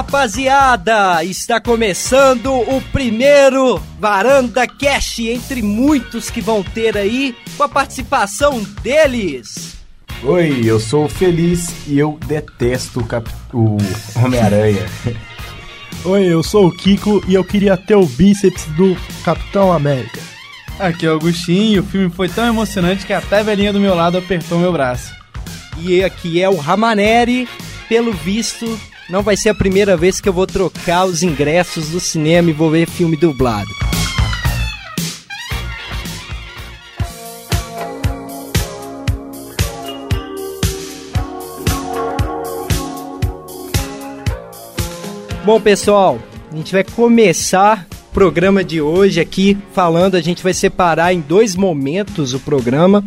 rapaziada! Está começando o primeiro Varanda Cash entre muitos que vão ter aí, com a participação deles. Oi, eu sou o Feliz e eu detesto o, Cap... o Homem-Aranha. Oi, eu sou o Kiko e eu queria ter o bíceps do Capitão América. Aqui é o Agostinho e o filme foi tão emocionante que até a velhinha do meu lado apertou meu braço. E aqui é o Ramaneri, pelo visto, não vai ser a primeira vez que eu vou trocar os ingressos do cinema e vou ver filme dublado. Bom, pessoal, a gente vai começar o programa de hoje aqui falando, a gente vai separar em dois momentos o programa.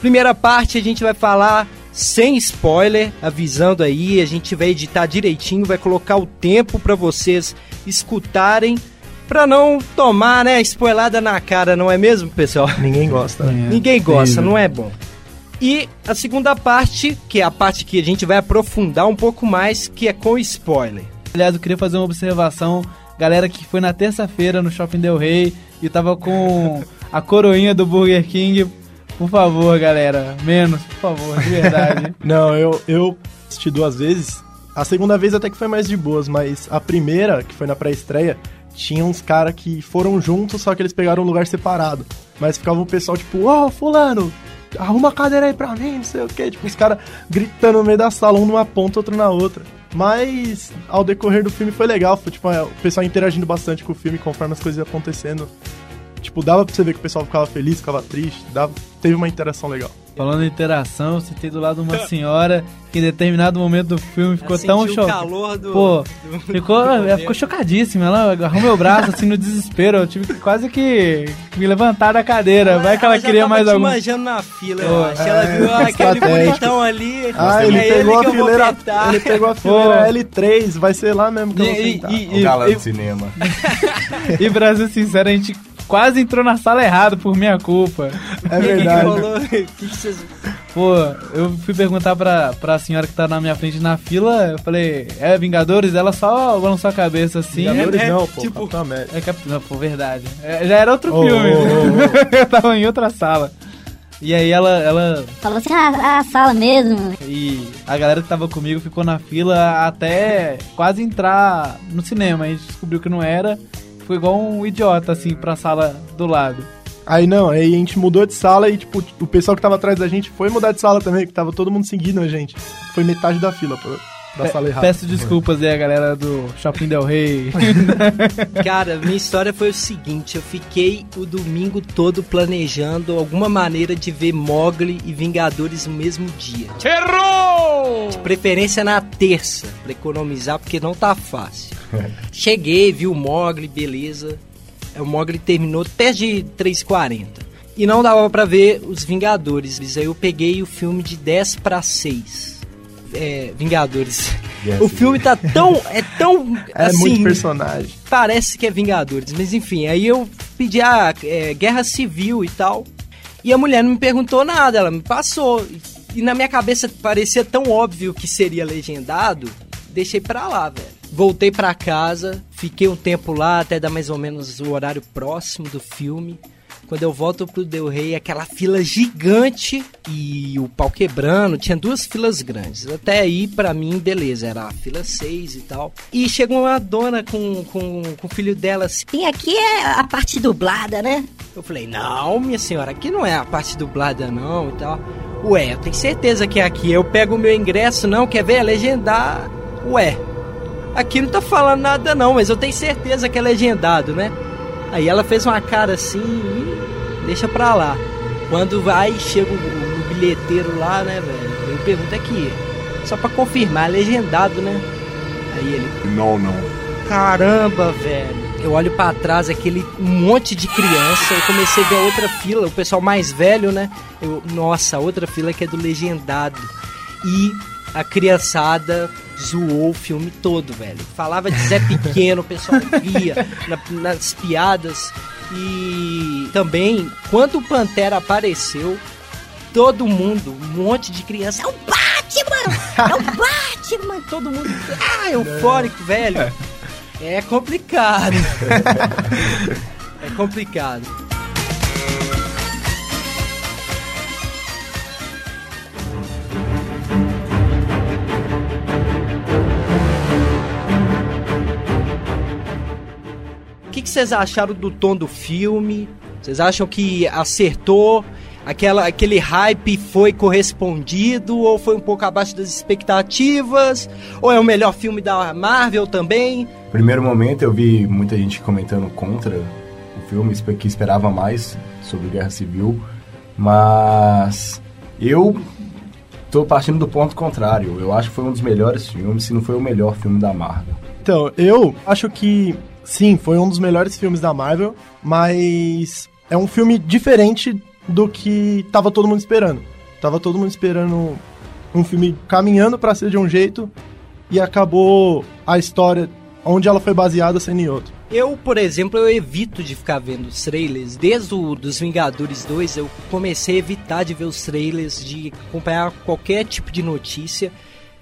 Primeira parte a gente vai falar sem spoiler, avisando aí, a gente vai editar direitinho, vai colocar o tempo para vocês escutarem para não tomar, né, spoilada na cara, não é mesmo, pessoal? Ninguém gosta, né? Ninguém gosta, não é bom. E a segunda parte, que é a parte que a gente vai aprofundar um pouco mais, que é com spoiler. Aliás, eu queria fazer uma observação. Galera que foi na terça-feira no Shopping Del Rey e tava com a coroinha do Burger King. Por favor, galera, menos, por favor, de verdade. Não, eu, eu assisti duas vezes. A segunda vez até que foi mais de boas, mas a primeira, que foi na pré-estreia, tinha uns caras que foram juntos, só que eles pegaram um lugar separado. Mas ficava o pessoal tipo, ô, oh, fulano, arruma a cadeira aí pra mim, não sei o que. Tipo, os caras gritando no meio da sala, um numa ponta, outro na outra. Mas ao decorrer do filme foi legal, foi tipo, o pessoal interagindo bastante com o filme conforme as coisas acontecendo. Tipo, dava pra você ver que o pessoal ficava feliz, ficava triste, dava, teve uma interação legal. Falando em interação, você tem do lado de uma senhora que em determinado momento do filme ficou tão chocada. Do... Pô, ficou, ela ficou chocadíssima. Ela agarrou meu braço assim no desespero. Eu tive que quase que me levantar da cadeira. Vai que ela, ela queria mais algum. manjando na fila, Pô, eu acho. Ela é, viu aquele bonitão ali. Ah, ele pegou, ele, a fileira, ele pegou a fileira L3. Vai ser lá mesmo que e, eu vou sentar. E, e, o galã do cinema. e pra ser sincero, a gente quase entrou na sala errada por minha culpa. É verdade. que que vocês... Pô, eu fui perguntar pra, pra senhora que tá na minha frente na fila, eu falei, é Vingadores? Ela só balançou a cabeça assim. Vingadores é, não, pô, tipo, Capitão América. É Cap... Não, pô, verdade. É, já era outro oh, filme. Oh, oh, eu tava em outra sala. E aí ela, ela. Falou assim, ah, a sala mesmo. E a galera que tava comigo ficou na fila até quase entrar no cinema. A gente descobriu que não era ficou igual um idiota, assim, pra sala do lado. Aí não, aí a gente mudou de sala e, tipo, o pessoal que tava atrás da gente foi mudar de sala também, que tava todo mundo seguindo a gente. Foi metade da fila, pô. Da Pe sala errada. Peço desculpas aí a galera do Shopping Del Rey. Cara, minha história foi o seguinte: eu fiquei o domingo todo planejando alguma maneira de ver Mogli e Vingadores no mesmo dia. Errou! De preferência na terça, pra economizar, porque não tá fácil. Cheguei, vi o Mogli, beleza. O Mogli terminou até de 3h40. E não dava para ver os Vingadores. Aí eu peguei o filme de 10 para 6. É, Vingadores. Yes, o filme tá tão. É tão. É assim, muito personagem. Parece que é Vingadores. Mas enfim, aí eu pedi a é, Guerra Civil e tal. E a mulher não me perguntou nada, ela me passou. E na minha cabeça parecia tão óbvio que seria legendado, deixei pra lá, velho. Voltei para casa, fiquei um tempo lá até dar mais ou menos o horário próximo do filme. Quando eu volto pro Del Rey, aquela fila gigante e o pau quebrando, tinha duas filas grandes. Até aí, para mim, beleza, era a fila 6 e tal. E chegou uma dona com, com, com o filho dela assim. Tem aqui é a parte dublada, né? Eu falei, não, minha senhora, aqui não é a parte dublada não e tal. Ué, eu tenho certeza que é aqui. Eu pego o meu ingresso, não, quer ver? É legendar. Ué, aqui não tá falando nada não, mas eu tenho certeza que é legendado, né? Aí ela fez uma cara assim e deixa pra lá. Quando vai, chega o, o bilheteiro lá, né, velho? Eu pergunto aqui, só pra confirmar, é legendado, né? Aí ele. Não, não. Caramba, velho. Eu olho para trás, aquele monte de criança. Eu comecei a ver outra fila, o pessoal mais velho, né? Eu, nossa, outra fila que é do legendado. E a criançada zoou o filme todo, velho. Falava de Zé Pequeno, o pessoal via na, nas piadas. E também, quando o Pantera apareceu, todo mundo, um monte de criança, é o Batman! É o Batman! Todo mundo, ah, eufórico, velho. É complicado. é complicado. Que, que vocês acharam do tom do filme? Vocês acham que acertou? Aquela, aquele hype foi correspondido ou foi um pouco abaixo das expectativas? Ou é o melhor filme da Marvel também? Primeiro momento eu vi muita gente comentando contra o filme, que esperava mais sobre Guerra Civil, mas eu tô partindo do ponto contrário. Eu acho que foi um dos melhores filmes, se não foi o melhor filme da Marvel. Então, eu acho que sim, foi um dos melhores filmes da Marvel, mas é um filme diferente do que tava todo mundo esperando. Tava todo mundo esperando um filme caminhando pra ser de um jeito e acabou a história onde ela foi baseada sendo em outro. Eu, por exemplo, eu evito de ficar vendo os trailers. Desde o dos Vingadores 2, eu comecei a evitar de ver os trailers, de acompanhar qualquer tipo de notícia.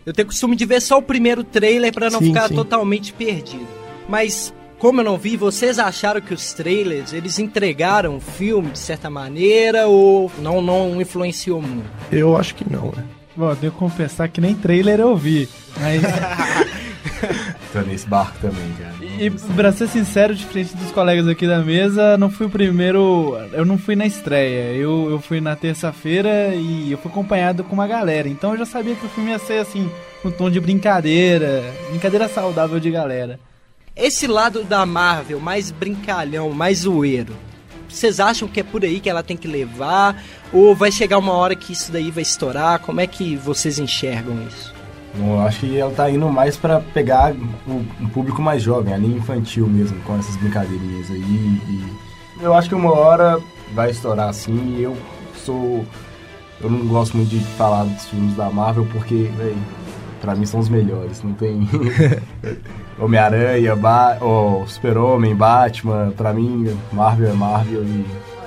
Eu tenho costume de ver só o primeiro trailer para não Sim, ficar sim. totalmente perdido. Mas como eu não vi, vocês acharam que os trailers, eles entregaram o filme de certa maneira ou não não influenciou muito? Eu acho que não, né? Bom, eu tenho que confessar que nem trailer eu vi. Mas, Tô nesse barco também, cara. e pra ser sincero, diferente dos colegas aqui da mesa, não fui o primeiro. Eu não fui na estreia. Eu, eu fui na terça-feira e eu fui acompanhado com uma galera. Então eu já sabia que o filme ia ser assim, um tom de brincadeira. Brincadeira saudável de galera. Esse lado da Marvel, mais brincalhão, mais zoeiro, vocês acham que é por aí que ela tem que levar? Ou vai chegar uma hora que isso daí vai estourar? Como é que vocês enxergam isso? Eu acho que ela tá indo mais pra pegar um público mais jovem, a linha infantil mesmo, com essas brincadeirinhas aí. E eu acho que uma hora vai estourar assim eu sou. Eu não gosto muito de falar dos filmes da Marvel porque, véi, pra mim são os melhores. Não tem. Homem-Aranha, ba oh, Super-Homem, Batman. Pra mim, Marvel é Marvel e.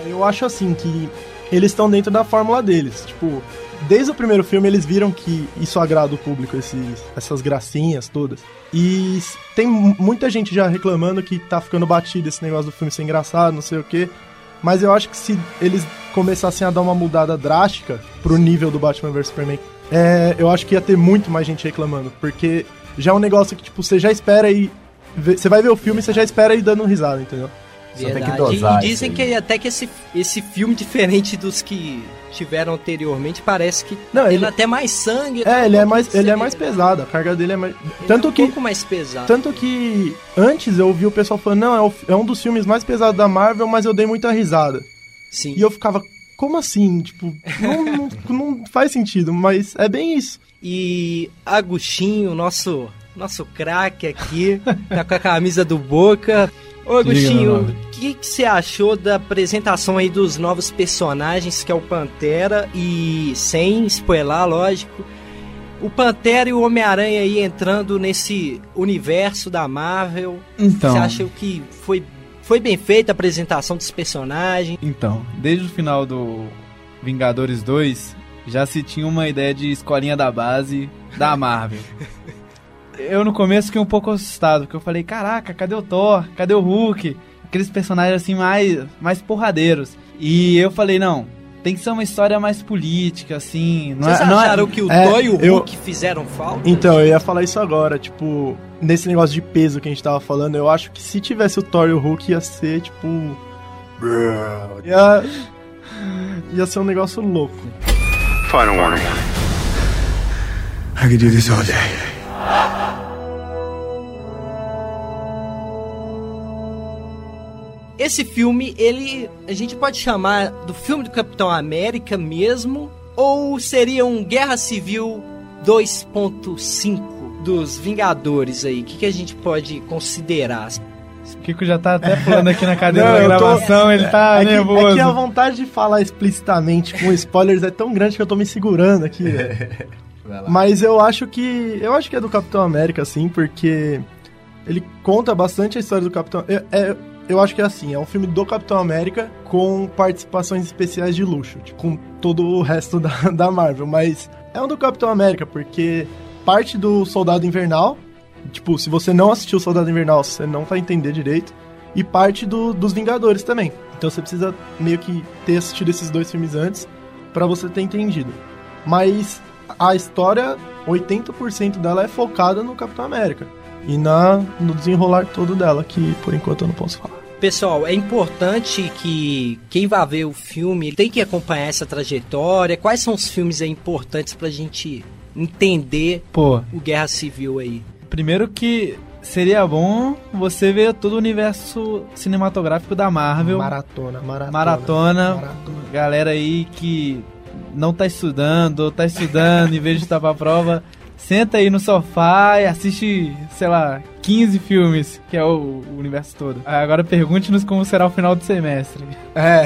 Eu acho assim que eles estão dentro da fórmula deles. Tipo, desde o primeiro filme eles viram que isso agrada o público, esses, essas gracinhas todas. E tem mu- muita gente já reclamando que tá ficando batido esse negócio do filme ser engraçado, não sei o quê. Mas eu acho que se eles começassem a dar uma mudada drástica pro nível do Batman vs Superman, é, eu acho que ia ter muito mais gente reclamando. Porque já é um negócio que, tipo, você já espera e. Você vai ver o filme e você já espera e dando risada, entendeu? Só tem que Verdade. dosar e dizem que até que esse, esse filme, diferente dos que tiveram anteriormente, parece que Não, tem ele- até mais sangue. É, ele é mais, Ele ele é mais pesado, a carga dele é mais. Tanto é um que. pouco mais pesado. Tanto que antes eu ouvi o pessoal falando, não, é, o- é um dos filmes mais pesados da Marvel, mas eu dei muita risada. Sim. E eu ficava, como assim? Tipo, não, não, não faz sentido, mas é bem isso. E Agostinho, nosso nosso craque aqui, tá com a camisa do Boca. Ô Agostinho, o que que você achou da apresentação aí dos novos personagens, que é o Pantera e sem spoiler, lógico, o Pantera e o Homem-Aranha aí entrando nesse universo da Marvel. Então. Você acha que foi foi bem feita a apresentação dos personagens? Então, desde o final do Vingadores 2, já se tinha uma ideia de escolinha da base da Marvel. Eu no começo fiquei um pouco assustado, porque eu falei, caraca, cadê o Thor? Cadê o Hulk? Aqueles personagens assim mais, mais porradeiros. E eu falei, não, tem que ser uma história mais política, assim. Não Vocês é, não é- acharam que o é, Thor e o eu- Hulk fizeram falta? Então, eu ia falar isso agora, tipo, nesse negócio de peso que a gente tava falando, eu acho que se tivesse o Thor e o Hulk ia ser, tipo. Ia, ia ser um negócio louco. Final warning. I could do this all day. Esse filme, ele a gente pode chamar do filme do Capitão América mesmo ou seria um Guerra Civil 2.5 dos Vingadores aí? O que, que a gente pode considerar? O Kiko já tá até pulando aqui na cadeira Não, da eu tô- gravação, ele tá é, que, nervoso. é que a vontade de falar explicitamente com spoilers é tão grande que eu tô me segurando aqui, lá. Mas eu acho que. Eu acho que é do Capitão América, sim, porque ele conta bastante a história do Capitão. É, é- eu acho que é assim, é um filme do Capitão América com participações especiais de luxo, tipo, com todo o resto da, da Marvel. Mas É um do Capitão América, porque parte do Soldado Invernal, tipo, se você não assistiu Soldado Invernal, você não vai entender direito, e parte do, dos Vingadores também. Então você precisa meio que ter assistido esses dois filmes antes pra você ter entendido. Mas a história, 80% dela é focada no Capitão América. E na, no desenrolar todo dela, que por enquanto eu não posso falar. Pessoal, é importante que quem vai ver o filme tem que acompanhar essa trajetória. Quais são os filmes aí importantes pra gente entender Pô, o Guerra Civil aí? primeiro que seria bom você ver todo o universo cinematográfico da Marvel. Maratona, maratona. Maratona. Maratona. Galera aí que não tá estudando, ou tá estudando em vez de estar pra prova, senta aí no sofá e assiste, sei lá, 15 filmes, que é o, o universo todo. Agora pergunte-nos como será o final do semestre. É.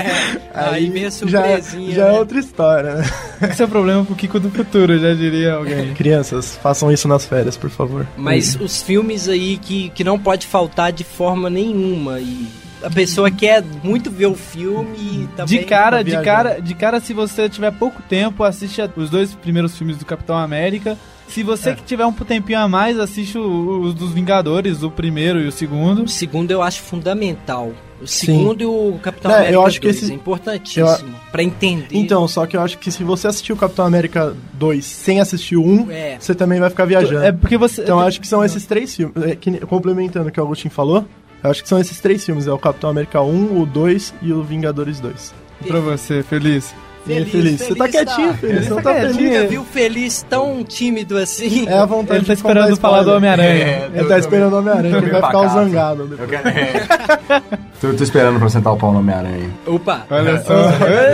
Aí vem a já, surpresinha, já é né? outra história, né? Esse é o problema pro Kiko do futuro, já diria alguém. Crianças, façam isso nas férias, por favor. Mas os filmes aí que, que não pode faltar de forma nenhuma. E a pessoa quer muito ver o filme e também. De cara, tá de cara, de cara, se você tiver pouco tempo, assiste os dois primeiros filmes do Capitão América. Se você É. que tiver um tempinho a mais, assiste os dos Vingadores, o primeiro e o segundo. O segundo eu acho fundamental. O segundo e o Capitão É, eu América acho que 2 esse- é importantíssimo. Pra entender. Então, só que eu acho que se você assistir o Capitão América 2 sem assistir o 1, É. você também vai ficar viajando. É porque você. Então eu acho que são esses três filmes. é, que complementando o que o Agostinho falou, eu acho que são esses três filmes: é o Capitão América 1, o 2 e o Vingadores 2. Pra você, feliz. E aí, feliz. Você tá quietinho, feliz. Você não tá quietinho. feliz. Nunca viu feliz tão tímido assim. É a vontade Ele tá esperando falar do. Homem-Aranha. É, Ele tá esperando o Homem-Aranha, que ele vai ficar zangado. depois. Eu quero... é. tô, tô esperando pra sentar o pau no Homem-Aranha. Opa! Olha só.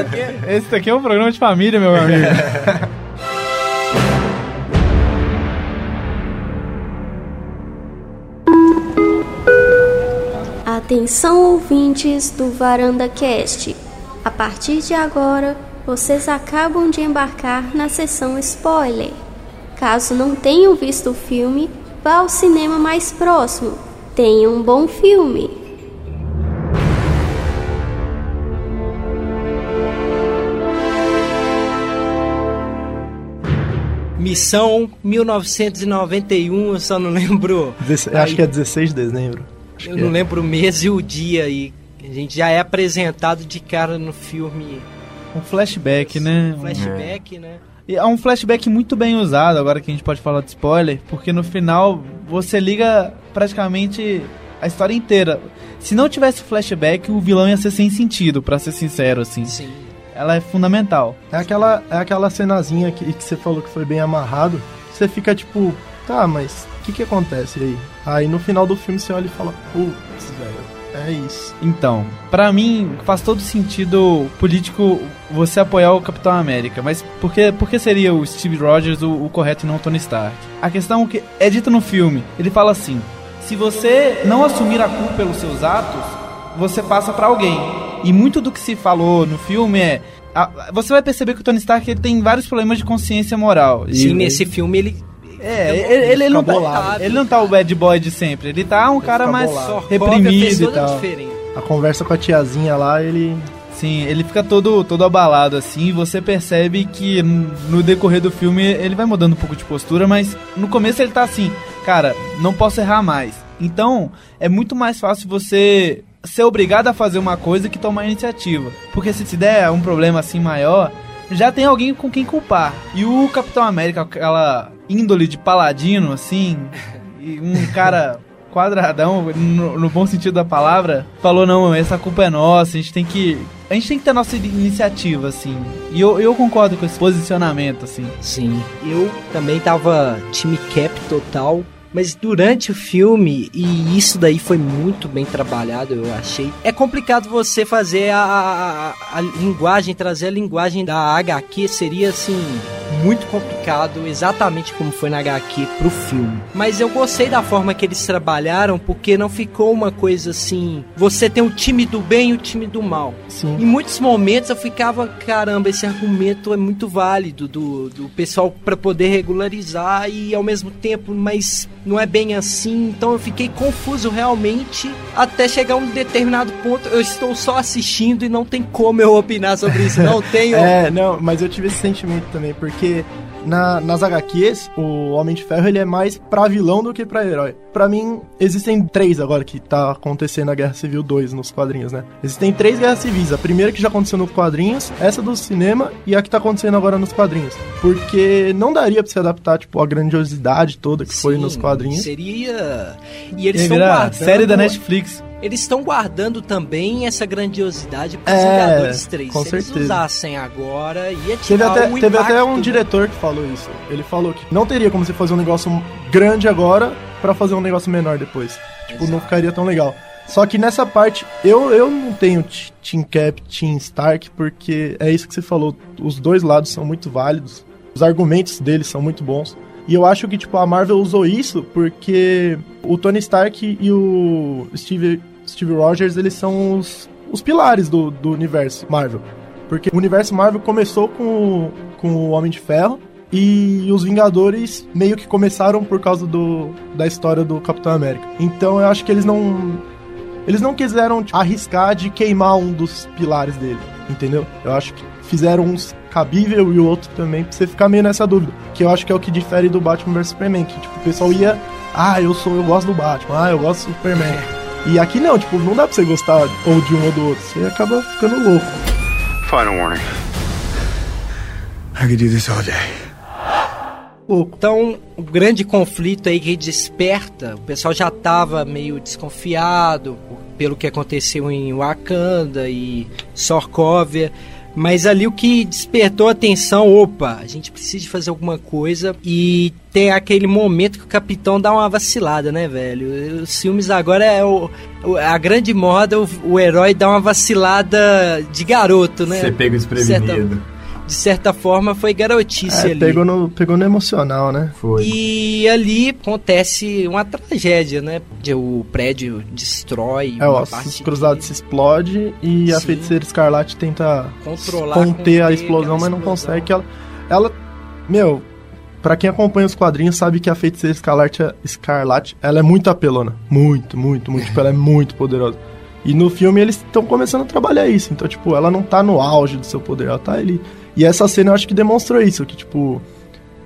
Esse daqui é um programa de família, meu amigo. Atenção ouvintes do Varanda Cast. A partir de agora, vocês acabam de embarcar na sessão spoiler. Caso não tenham visto o filme, vá ao cinema mais próximo. Tenha um bom filme. Missão 1991, eu só não lembro. Acho que é 16 de dezembro. Acho Eu que não é. lembro o mês e o dia e a gente já é apresentado de cara no filme Um flashback, né? Um- flashback, né? E É um flashback muito bem usado, agora que a gente pode falar de spoiler, porque no final você liga praticamente a história inteira. Se não tivesse flashback, o vilão ia ser sem sentido, pra ser sincero, assim. Sim. Ela é fundamental. É aquela, é aquela cenazinha que, que você falou que foi bem amarrado. Você fica tipo, tá, mas o que que acontece aí? Aí no final do filme você olha e fala, putz, velho, é isso. Então, pra mim faz todo sentido político você apoiar o Capitão América, mas por que, por que seria o Steve Rogers o, o correto e não o Tony Stark? A questão que é dita no filme, ele fala assim: se você não assumir a culpa pelos seus atos, você passa pra alguém. E muito do que se falou no filme é você vai perceber que o Tony Stark ele tem vários problemas de consciência moral. E- Sim, nesse filme ele é, ele, ele, não fica tá, bolado. ele não tá o bad boy de sempre, ele tá um cara fica mais bolado. reprimido e tal. diferente. A conversa com a tiazinha lá, ele. Sim, ele fica todo, todo abalado assim, e você percebe que no decorrer do filme ele vai mudando um pouco de postura, mas no começo ele tá assim, cara, não posso errar mais. Então, é muito mais fácil você ser obrigado a fazer uma coisa que tomar a iniciativa. Porque se se der um problema assim maior, já tem alguém com quem culpar. E o Capitão América, aquela índole de paladino, assim, e um cara quadradão, no, no bom sentido da palavra, falou, não, essa culpa é nossa, a gente tem que. A gente tem que ter nossa iniciativa, assim. E eu, eu concordo com esse posicionamento, assim. Sim. Eu também tava time cap total. Mas durante o filme, e isso daí foi muito bem trabalhado, eu achei. É complicado você fazer a, a, a- a linguagem, trazer a linguagem da HQ, seria assim, muito complicado, exatamente como foi na HQ pro filme. Mas eu gostei da forma que eles trabalharam, porque não ficou uma coisa assim. Você tem o time do bem e o time do mal. Sim. Em muitos momentos eu ficava, caramba, esse argumento é muito válido do, do pessoal para poder regularizar e ao mesmo tempo, mas não é bem assim. Então eu fiquei confuso realmente até chegar a um determinado ponto. Eu estou só assistindo e não tem como eu opinar sobre isso. Não tenho. É, não, mas eu tive esse sentimento também, porque Porque na, nas HQs, o Homem de Ferro ele é mais pra vilão do que pra herói. Pra mim, existem três agora que tá acontecendo na Guerra Civil 2 nos quadrinhos, né? Existem três guerras civis. A primeira que já aconteceu nos quadrinhos, essa do cinema e a que tá acontecendo agora nos quadrinhos. Porque não daria pra se adaptar, tipo, a grandiosidade toda que foi Sim, nos quadrinhos. Seria. E eles estão guardando. série da Netflix. Eles estão guardando também essa grandiosidade para É, Vingadores 3. com Se eles certeza. usassem agora, ia tirar Teve até, um teve até um né? diretor que falou isso. Ele falou que não teria como você fazer um negócio grande agora pra fazer um negócio menor depois. Tipo, não ficaria tão legal. Só que nessa parte, eu, eu não tenho Team Cap, Team Stark, porque é isso que você falou. Os dois lados são muito válidos. Os argumentos deles são muito bons. E eu acho que, tipo, a Marvel usou isso porque o Tony Stark e o Steve, Steve Rogers, eles são os, os pilares do, do universo Marvel. Porque o universo Marvel começou com, com o Homem de Ferro e os Vingadores meio que começaram por causa do, da história do Capitão América. Então eu acho que eles não. Eles não quiseram tipo, arriscar de queimar um dos pilares dele, entendeu? Eu acho que fizeram uns cabível e o outro também, pra você ficar meio nessa dúvida. Que eu acho que é o que difere do Batman vs Superman, que tipo, o pessoal ia. Ah, eu sou, eu gosto do Batman, ah, eu gosto do Superman. E aqui não, tipo, não dá pra você gostar ou de um ou do outro. Você acaba ficando louco. Final warning. I could do this all day. Louco. Então, o grande conflito aí que desperta, o pessoal já tava meio desconfiado pelo que aconteceu em Wakanda e Sokovia, mas ali o que despertou a atenção, opa, a gente precisa de fazer alguma coisa e tem aquele momento que o capitão dá uma vacilada, né, velho? Os filmes agora é o- a grande moda, o, o herói dá uma vacilada de garoto, né? Você pega desprevenido. Certa- de certa forma foi garotice É, ali. pegou no, pegou no emocional, né? Foi. E ali acontece uma tragédia, né? De- O prédio destrói É, ó, os cruzados se explode e a Sim. feiticeira escarlate tenta controlar, conter a explosão, mas não explosão. consegue. Que ela, ela, meu, pra quem acompanha os quadrinhos sabe que a feiticeira escarlate, escarlate ela é muito apelona. Muito, muito, muito. tipo, ela é muito poderosa. E no filme eles estão começando a trabalhar isso. Então, tipo, ela não tá no auge do seu poder, ela tá ali. E essa cena eu acho que demonstrou isso, que, tipo,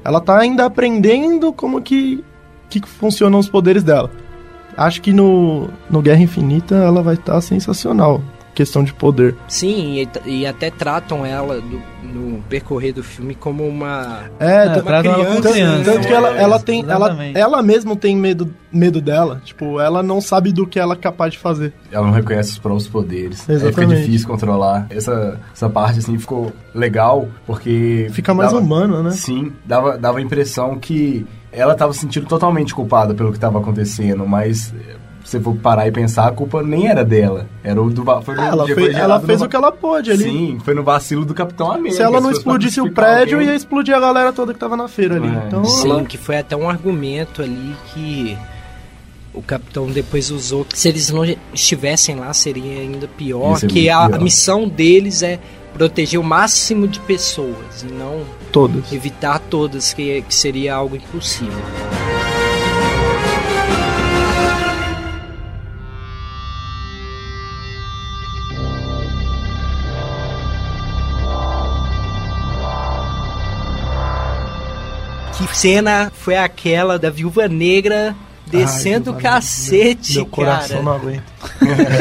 ela tá ainda aprendendo como que, que funcionam os poderes dela. Acho que no, no Guerra Infinita ela vai estar sensacional. Questão de poder. Sim, e, e até tratam ela do- no percorrer do filme como uma. É, É, ela como tanto, criança. tanto que ela, ela tem. Ela, Exatamente. ela mesma tem medo, medo dela. Tipo, ela não sabe do que ela é capaz de fazer. Ela não reconhece os próprios poderes. Aí fica Exatamente. difícil controlar. Essa, essa parte, assim, ficou legal, porque... Fica mais dava- humano, né? Sim, dava, dava a impressão que ela tava se sentindo totalmente culpada pelo que tava acontecendo, mas... Se você for parar e pensar, a culpa nem era dela. Era o do... Foi no- ela foi ela fez no o que ela pôde ali. Sim, foi no vacilo do Capitão América. Se ela não pra explodisse o prédio, alguém- ia explodir a galera toda que tava na feira ali. É. Então, Sim, ela- que foi até um argumento ali que o capitão depois usou que se eles não estivessem lá seria ainda pior, ser que muito a, a pior. missão deles é proteger o máximo de pessoas e não todas. evitar todas, que, que seria algo impossível. Cena foi aquela da viúva negra descendo o cacete, Meu coração cara? não aguenta.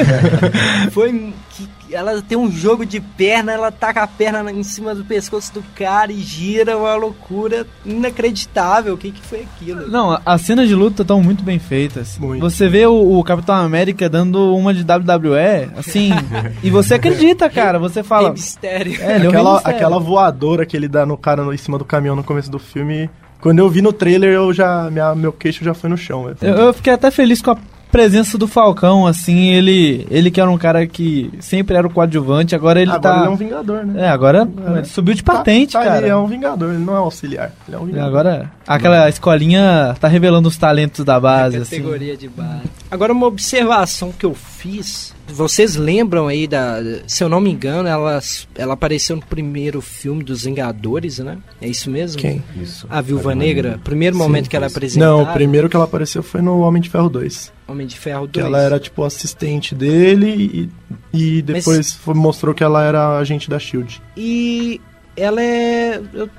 Foi que ela tem um jogo de perna, ela taca a perna em cima do pescoço do cara e gira uma loucura inacreditável. O que, que foi aquilo? Não, as cenas de luta estão muito bem feitas. Muito. Você vê o, o Capitão América dando uma de WWE, assim, e você acredita, cara. Você fala. Rei mistério. É, é aquela, Mistério. aquela voadora que ele dá no cara no, em cima do caminhão no começo do filme. Quando eu vi no trailer, eu já. Minha, meu queixo já foi no chão. Eu, eu fiquei até feliz com a presença do Falcão, assim, ele, ele que era um cara que sempre era o coadjuvante, agora ele Agora tá... ele é um vingador, né? É, agora Agora- ele subiu de patente, Tá- tá, cara. Ele é um vingador, ele não é auxiliar. Ele é um E vingador. Agora, aquela escolinha tá revelando os talentos da base, assim. categoria de base. Agora uma observação que eu fiz. Vocês lembram aí da, se eu não me engano, ela, ela apareceu no primeiro filme dos Vingadores, né? É isso mesmo? Quem? Isso. A Viúva Negra. Primeiro Sim, momento que ela apresentada. Não, o primeiro que ela apareceu foi no Homem de Ferro 2. Homem de Ferro 2. Que ela era, tipo, assistente dele e, e depois foi- mostrou que ela era agente da SHIELD. E ela é. Eu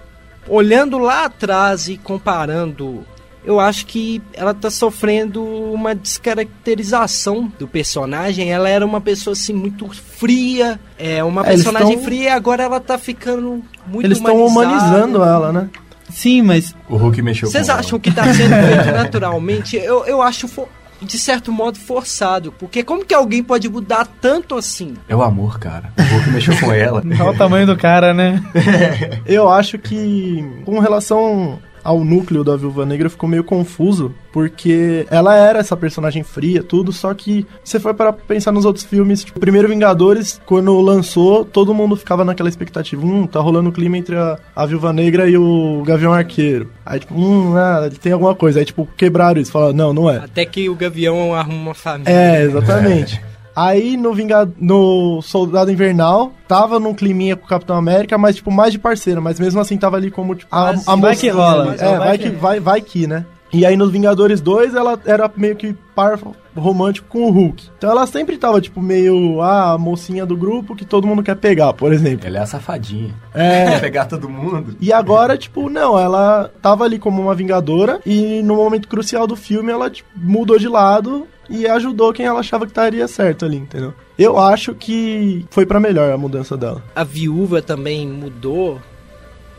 olhando lá atrás e comparando, eu acho que ela tá sofrendo uma descaracterização do personagem. Ela era uma pessoa assim muito fria, é uma É, personagem tão- fria e agora ela tá ficando muito Eles estão humanizando ela, né? Sim, mas O Hulk mexeu Vocês com ela. acham que tá sendo feito naturalmente? Eu, eu acho, fo- de certo modo, forçado. Porque como que alguém pode mudar tanto assim? É o amor, cara. O Hulk mexeu com ela. olha o tamanho do cara, né? Eu acho que, com relação ao núcleo da Viúva Negra, ficou meio confuso, porque ela era essa personagem fria, tudo, só que você foi para pensar nos outros filmes, tipo, primeiro Vingadores, quando lançou, todo mundo ficava naquela expectativa, hum, tá rolando o clima entre a, a Viúva Negra e o Gavião Arqueiro. Aí, tipo, hum, ah, tem alguma coisa. Aí, tipo, quebraram isso, falaram, não, não é. Até que o Gavião arruma uma família. É, exatamente. Aí no Vingad... no Soldado Invernal, tava num climinha com o Capitão América, mas tipo, mais de parceiro, mas mesmo assim tava ali como tipo, a, a vai que mocinha rola, ali. mas É, vai vai que- que vai, vai que, né? E aí nos Vingadores 2, ela era meio que par romântico com o Hulk. Então ela sempre tava tipo meio ah, a mocinha do grupo que todo mundo quer pegar, por exemplo. Ela é a safadinha. É. Quer pegar todo mundo. E agora, tipo, não, ela tava ali como uma vingadora e no momento crucial do filme ela tipo, mudou de lado e ajudou quem ela achava que estaria certo ali, entendeu? Eu acho que foi pra melhor a mudança dela. A viúva também mudou.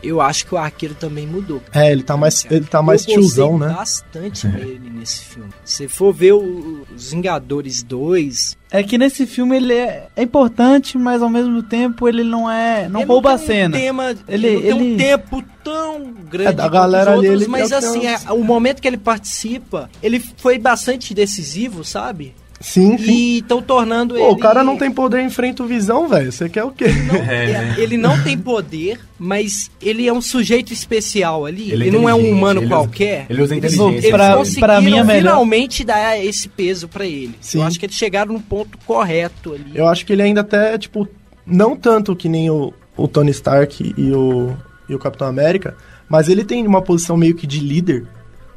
Eu acho que o arqueiro também mudou. É, ele tá mais, ele tá mais Eu tiozão, né? bastante dele nesse filme. Se for ver o- os Vingadores 2, É que nesse filme ele é, é importante, mas ao mesmo tempo ele não é. Não ele rouba a tem cena. Um tema, Ele- ele, não tem um ele- tempo tão grande É, da quanto galera os ali, outros, ele mas é assim, é, o momento que ele participa, ele foi bastante decisivo, sabe? Sim, sim. E estão tornando Pô, ele... o cara não tem poder enfrenta o visão, velho. Você quer o quê? não- É, né? Ele não tem poder, mas ele é um sujeito especial ali. Ele Ele, é não é um humano ele usa- qualquer. ele usa Eles- inteligência. Eles Pra- conseguiram pra mim é melhor- finalmente dar esse peso pra ele. Sim. Eu acho que eles chegaram num ponto correto ali. Eu acho que ele ainda até, tipo, não tanto que nem o, o Tony Stark e o, e o Capitão América, mas ele tem uma posição meio que de líder.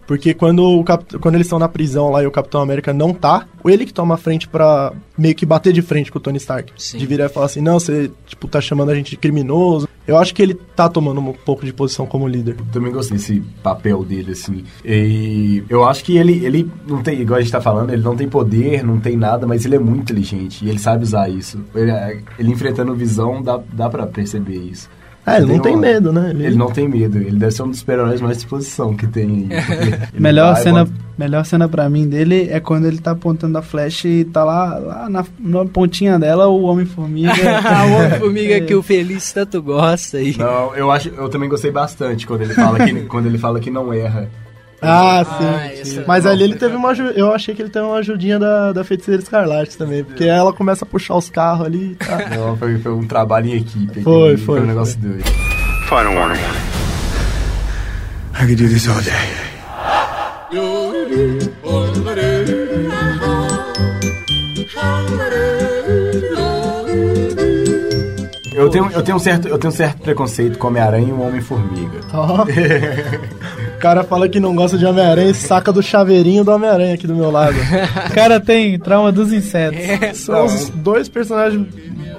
Porque quando, o Cap- quando eles estão na prisão lá e o Capitão América não tá, ele que toma a frente pra meio que bater de frente com o Tony Stark. Sim. De virar e falar assim, não, você, tipo, tá chamando a gente de criminoso. Eu acho que ele tá tomando um pouco de posição como líder. Também gostei desse papel dele, assim. E eu acho que ele, ele não tem, igual a gente tá falando, ele não tem poder, não tem nada, mas ele é muito inteligente e ele sabe usar isso. Ele, ele enfrentando o visão, dá, dá pra perceber isso. É, ele não tem uma- medo, né? Ele não tem medo, ele deve ser um dos super-heróis mais de posição que tem ele Melhor vai, cena, bota- melhor cena pra mim dele é quando ele tá apontando a flecha e tá lá, lá na, na pontinha dela o Homem-Formiga. a Homem-Formiga que o Feliz tanto gosta aí. Não, eu acho, eu também gostei bastante quando ele fala que, quando ele fala que não erra. Ah, sim. Ah, essa- Mas ali ele teve uma Eu achei que ele teve uma ajudinha da, da feiticeira escarlate também. Porque ela começa a puxar os carros ali e tá. Não, foi, foi um trabalho em equipe. Foi, aquilo, foi, um negócio doido. Final warning. I could do this all day. Eu tenho, eu, tenho um certo, eu tenho um certo preconceito com Homem-Aranha e o Homem-Formiga. Ó. o cara fala que não gosta de Homem-Aranha e saca do chaveirinho do Homem-Aranha aqui do meu lado. o cara tem trauma dos insetos. São os dois personagens.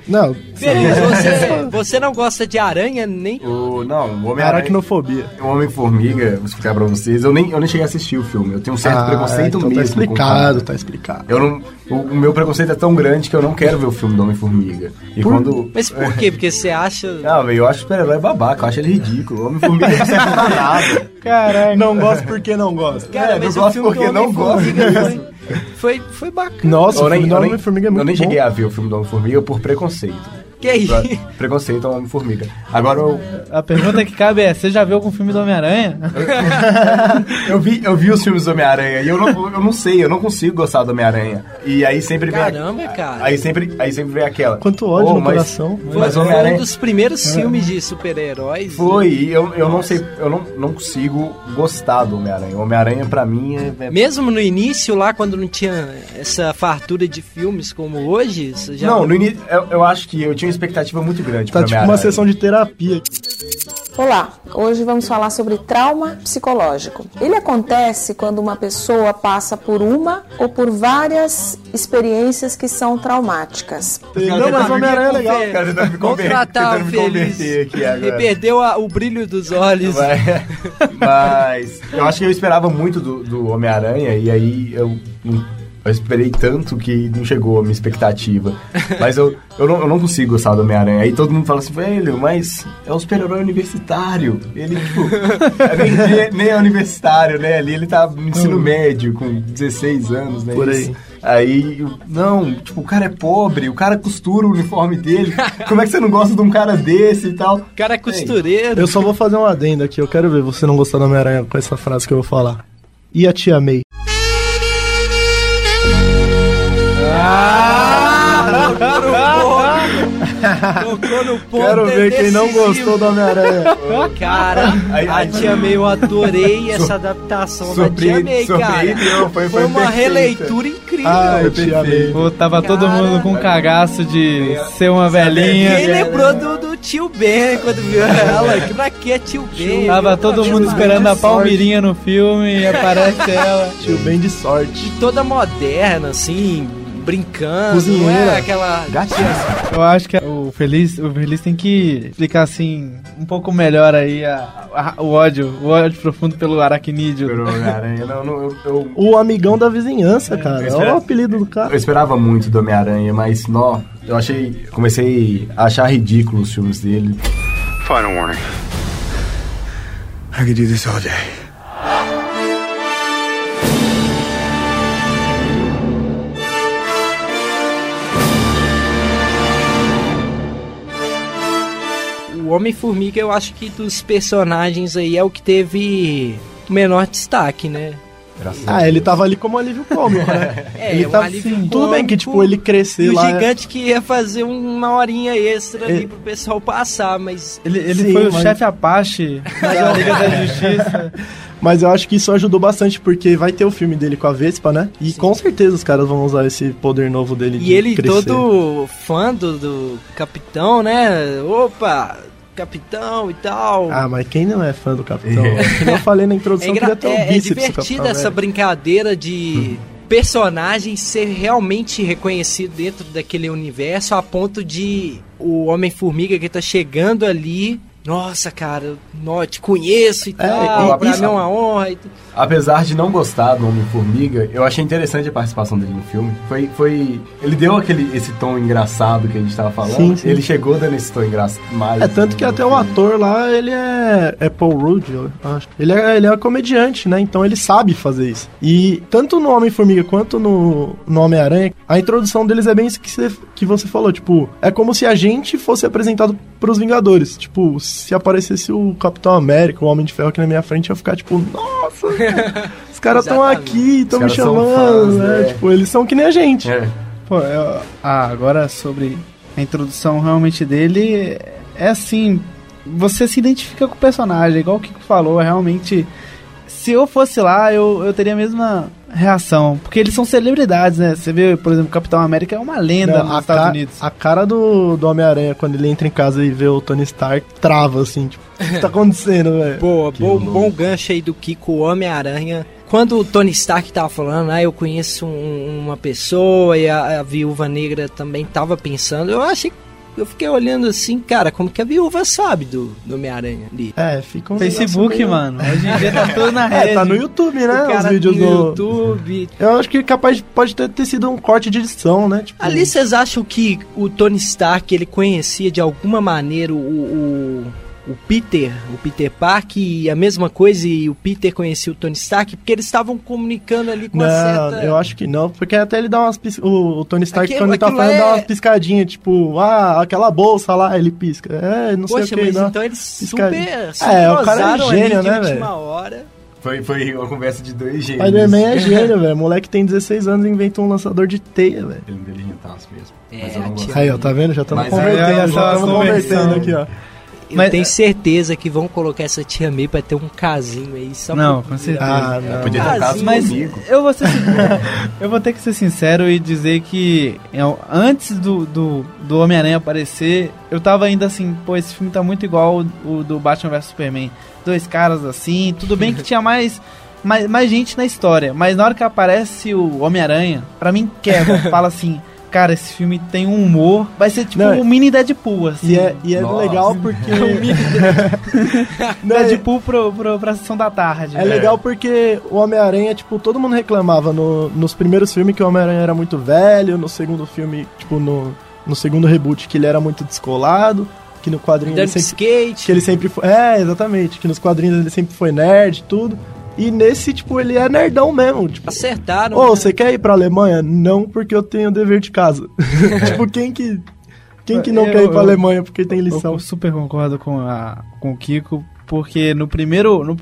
Não, Feliz, você, você não gosta de aranha nem. O, não, o Homem-Aranha. aracnofobia. O Homem-Formiga, vou explicar pra vocês. Eu nem, eu nem cheguei a assistir o filme. Eu tenho um certo Ah, preconceito então mesmo. Tá com o explicado, tá explicado. Eu não, o, o meu preconceito é tão grande que eu não quero ver o filme do Homem-Formiga. E quando. Mas por quê? Porque você acha. Não, velho, eu acho o super-herói babaca, eu acho ele ridículo. O Homem-Formiga não serve pra nada. Caralho. Não gosto porque não gosto. Cara, É, mas não gosto porque não gosto. Foi, foi, foi bacana. Nossa, Eu o filme do Homem-Formiga é muito Eu nem bom. cheguei a ver o filme do Homem-Formiga por preconceito. Que aí? Pra- preconceito ao Homem-Formiga. Agora eu, A pergunta que cabe é: você já viu algum filme do Homem-Aranha? eu, vi, eu vi os filmes do Homem-Aranha e eu não, eu não sei, eu não consigo gostar do Homem-Aranha. E aí sempre vem. a- Caramba, cara. Aí sempre, aí sempre vem aquela. Quanto ódio "Oh, no mas- coração. Mas foi um dos primeiros filmes de super-heróis. Foi, e eu, eu não sei, eu não, não consigo gostar do Homem-Aranha. O Homem-Aranha pra mim é. é- Mesmo no início, lá, quando não tinha essa fartura de filmes como hoje, você já... Não, no início, eu, eu acho que eu tinha expectativa muito grande Tá tipo uma sessão de terapia. Olá, hoje vamos falar sobre trauma psicológico. Ele acontece quando uma pessoa passa por uma ou por várias experiências que são traumáticas. Não, mas Homem-Aranha é legal. O cara tá me conver- Contratar tentando o me converter aqui agora. perdeu a- o brilho dos olhos. Vai. Mas eu acho que eu esperava muito do, do Homem-Aranha e aí eu, eu esperei tanto que não chegou a minha expectativa. Mas eu, eu, não, eu não consigo gostar do Homem-Aranha. Aí todo mundo fala assim, velho, mas é um super-herói universitário. Ele, tipo, é nem, nem- nem é universitário, né? Ali ele tá no ensino médio, com 16 anos, né? Por aí. Isso. Aí, não, tipo, o cara é pobre, o cara costura o uniforme dele. Como é que você não gosta de um cara desse e tal? O cara é costureiro. Eu só vou fazer um adendo aqui. Eu quero ver você não gostar do Homem-Aranha com essa frase que eu vou falar. E a tia May? Tocou no ponto. Quero ver quem não gostou do Homem-Aranha. Cara, Aí- a Tia May, eu adorei essa adaptação da Tia May, cara. foi- foi uma perfeita. releitura incrível. Ai, tia May. Pô, tava todo mundo com cagaço de ser uma velhinha. Quem lembrou do, do tio Ben quando viu ela? Que pra que é tio Ben? Tava todo mundo Ben esperando a Palmirinha no filme e aparece ela. Tio bem de sorte. sorte. Toda moderna, assim, brincando. Não Cozinheira. é aquela... Gatinho. Eu acho que o Feliz, o Feliz tem que explicar assim um pouco melhor aí a- a- o ódio, o ódio profundo pelo aracnídeo. Pelo Homem-Aranha. Não, não, eu, eu, O amigão da vizinhança, cara. eu Olha espero- o apelido do eu cara. esperava muito do Homem-Aranha, mas, nó, eu achei... Comecei a achar ridículo os filmes dele. Final warning. I could do this all day. Homem-Formiga, eu acho que dos personagens aí é o que teve o menor destaque, né? Graças a Ah, ele tava ali como alívio cômico, né? É, ele um tava, alívio sim, tudo bem que, tipo, ele crescer E o lá... gigante que ia fazer uma horinha extra ali É. pro pessoal passar, mas Ele, ele Sim, foi o mas- chefe Apache da Liga da Justiça. Mas eu acho que isso ajudou bastante, porque vai ter o filme dele com a Vespa, né? E com certeza os caras vão usar esse poder novo dele de E ele crescer. todo fã do, do capitão, né? Opa, capitão e tal. Ah, mas quem não é fã do Capitão? Como eu falei na é, introdução, engra- queria ter um é- é divertida essa velho. brincadeira de personagem ser realmente reconhecido dentro daquele universo a ponto de o Homem-Formiga que tá chegando ali. Nossa, cara, nó, te conheço e É, tal. pra mim é uma honra. E... Apesar de não gostar do Homem-Formiga, eu achei interessante a participação dele no filme. Foi, foi... Ele deu aquele, esse tom engraçado que a gente tava falando. Sim, sim. Ele chegou dando esse tom engraçado mais. É, tanto que até o filme. ator lá, ele é, é Paul Rudd, eu acho. Ele é, ele é comediante, né? Então ele sabe fazer isso. E tanto no Homem-Formiga quanto no, no Homem-Aranha, a introdução deles é bem isso que você, que você falou. Tipo, é como se a gente fosse apresentado pros Vingadores. Tipo, se aparecesse o Capitão América, o Homem de Ferro aqui na minha frente, eu ia ficar tipo, nossa, os caras estão aqui, estão me Os chamando, fãs, né? né? Tipo, eles são que nem a gente. É. Pô, eu- ah, agora sobre a introdução realmente dele, é assim, você se identifica com o personagem, igual o Kiko falou, é realmente. Se eu fosse lá, eu, eu teria a mesma reação. Porque eles são celebridades, né? Você vê, por exemplo, o Capitão América é uma lenda Não, nos a, Estados ca- Unidos. a cara do, do Homem-Aranha, quando ele entra em casa e vê o Tony Stark, trava assim, tipo, o que tá acontecendo, velho? Boa, Que bom, bom gancho aí do Kiko o Homem-Aranha. Quando o Tony Stark tava falando, ah, eu conheço um- uma pessoa e a, a viúva negra também tava pensando, eu achei. Eu fiquei olhando assim, cara, como que a viúva sabe do, do Homem-Aranha ali? É, fica um Facebook, meio- mano. Hoje em dia tá tudo na rede. É, tá no YouTube, né? o cara Os vídeos no do. YouTube. Eu acho que capaz de- pode ter, ter sido um corte de edição, né? Tipo, Ali vocês acham que o Tony Stark ele conhecia de alguma maneira o, o, o Peter, o Peter Park e a mesma coisa e o Peter conhecia o Tony Stark porque eles estavam comunicando ali com Não, a certa. eu acho que não, porque até ele dá umas pis... o, o Tony Stark, Aquilo- quando ele tá falando, é- dá umas piscadinhas, tipo, ah, aquela bolsa lá, ele pisca. É, não Poxa, sei o que, mas não. então eles Piscadinha. super, É, o cara é gênio, de né, última velho? hora. Foi, foi uma conversa de dois gênios. Spider-Man é gênio, velho. Moleque tem 16 anos e inventou um lançador de teia, velho. Ele é inteligentaço mesmo. É, Mas eu não tia. gosto. Aí, ó, tá vendo? Já estamos convertendo, aí, já estamos convertendo aqui, ó. Eu Mas- tenho certeza que vão colocar essa tia May pra ter um casinho aí. Só Não, pra- com certeza. Ah, não. Podia ter um caso Mas comigo. eu vou, ser, eu vou ter que ser sincero e dizer que eu- antes do, do, do Homem-Aranha aparecer, eu tava ainda assim, pô, esse filme tá muito igual o, o do Batman vs Superman. Dois caras assim, tudo bem que tinha mais, mais, mais gente na história, mas na hora que aparece o Homem-Aranha, pra mim quebra, fala assim. Cara, esse filme tem um humor. Vai ser tipo Não, um mini Deadpool, assim. E é, e é Nossa. legal porque. É- Deadpool pro, pro, pra sessão da tarde. É legal porque o Homem-Aranha, tipo, todo mundo reclamava no- nos primeiros filmes que o Homem-Aranha era muito velho, no segundo filme, tipo, no, no segundo reboot que ele era muito descolado, que no quadrinho ele sempre, skate. que ele sempre foi... É, exatamente, que nos quadrinhos ele sempre foi nerd e tudo. E nesse, tipo, ele é nerdão mesmo, tipo... Acertaram. Ô, né? você quer ir pra Alemanha? Não, porque eu tenho dever de casa. tipo, quem que... Quem que não Eu- quer ir pra eu- Alemanha porque tem lição? Eu super concordo com, a, com o Kiko, porque no primeiro, no,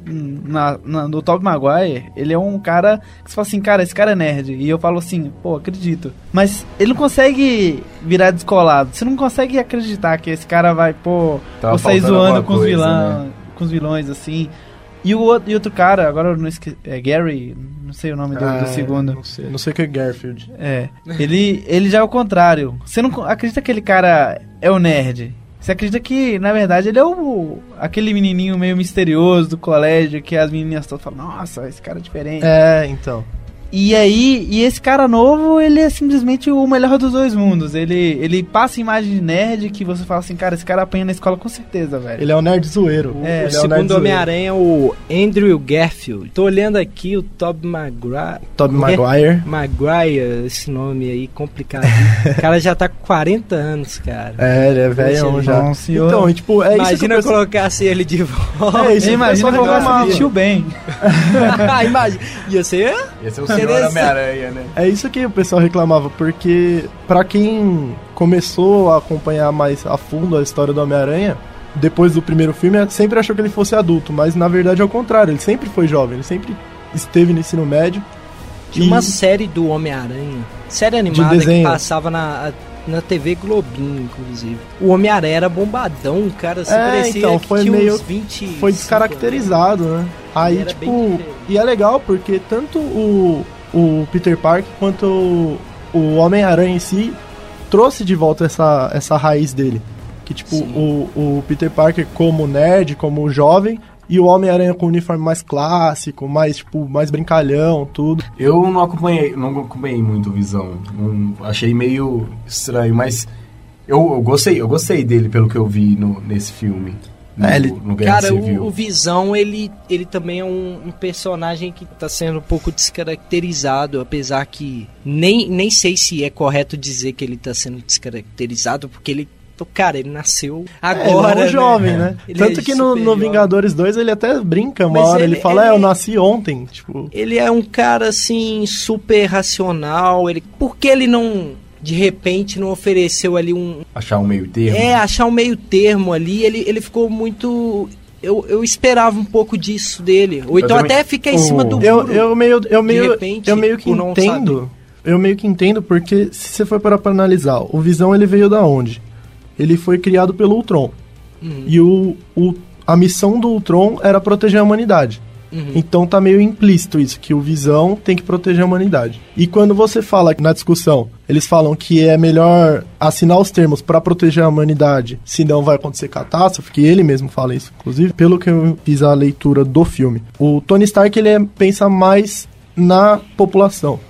na, na- no Tobey Maguire, ele é um cara que você fala assim, cara, esse cara é nerd. E eu falo assim, pô, acredito. Mas ele não consegue virar descolado. Você não consegue acreditar que esse cara vai, pô, Tava vou sair faltando zoando com os, né? com os vilões, assim. E o outro, e outro cara, agora eu não esqueci, é Gary, não sei o nome do, Ah, do segundo. Não sei, não sei o que é Garfield. É. Ele, ele já é o contrário. Você não acredita que aquele cara é o nerd. Você acredita que, na verdade, ele é o aquele menininho meio misterioso do colégio que as meninas todas falam, nossa, esse cara é diferente. É, então. E aí, e esse cara novo, ele é simplesmente o melhor dos dois mundos. Ele, ele passa a imagem de nerd que você fala assim, cara, esse cara apanha na escola com certeza, velho. Ele é o nerd zoeiro. O, É, ele o é o segundo zoeiro. Homem-Aranha é o Andrew Garfield. Tô olhando aqui o Tobey Maguire. Tobey Maguire. Maguire, esse nome aí complicado. o cara já tá com 40 anos, cara. É, ele é velhão Poxa, já. não, senhor. Então, e, tipo, é isso que Imagina o pessoal- colocasse ele de volta. É isso o Imagina reclamava. esse tio bem. Imagina. Ia ser. Esse é o Homem-Aranha, né? É isso que o pessoal reclamava, porque pra quem começou a acompanhar mais a fundo a história do Homem-Aranha, depois do primeiro filme, sempre achou que ele fosse adulto, mas na verdade é o contrário, ele sempre foi jovem, ele sempre esteve no ensino médio. Tinha E- uma série do Homem-Aranha. Série animada que desenho. passava na, na TV Globinho, inclusive. O Homem-Aranha era bombadão, cara. Assim, É, parecia então, foi meio- uns 20. foi descaracterizado, né? Aí, tipo, e é legal porque tanto o, o Peter Parker quanto o, o Homem-Aranha em si trouxe de volta essa, essa raiz dele. Que, tipo, Sim. o, o Peter Parker como nerd, como jovem, e o Homem-Aranha com o uniforme mais clássico, mais, tipo, mais brincalhão, tudo. Eu não acompanhei, não acompanhei muito o Visão. Não- achei meio estranho, mas eu, eu gostei, eu gostei dele pelo que eu vi no, nesse filme. No, É, ele- no Cara, Civil. o, o Visão, ele, ele também é um, um personagem que tá sendo um pouco descaracterizado, apesar que nem, nem sei se é correto dizer que ele tá sendo descaracterizado, porque ele. Cara, ele nasceu É, ele agora. é um né? jovem, né? Ele Tanto é que no, no. Vingadores 2 ele até brinca uma Mas hora, ele, ele- fala, é, ele- eu nasci ontem, tipo... Ele é um cara assim super racional. Ele, por que ele não de repente não ofereceu ali um Achar um meio termo. é achar um meio termo ali? Ele, ele ficou muito eu, eu esperava um pouco disso dele. Ou Eu então também- até fica em cima do Eu, muro. eu meio, eu meio, repente, eu meio que entendo. Eu meio que entendo porque se você for parar pra analisar, o Visão ele veio da onde? Ele foi criado pelo Ultron. Uhum. E o, o, a missão do Ultron era proteger a humanidade. Uhum. Então tá meio implícito isso, que o Visão tem que proteger a humanidade. E quando você fala na discussão, eles falam que é melhor assinar os termos pra proteger a humanidade, senão vai acontecer catástrofe, que ele mesmo fala isso, inclusive, pelo que eu fiz a leitura do filme. O Tony Stark ele é- pensa mais na população.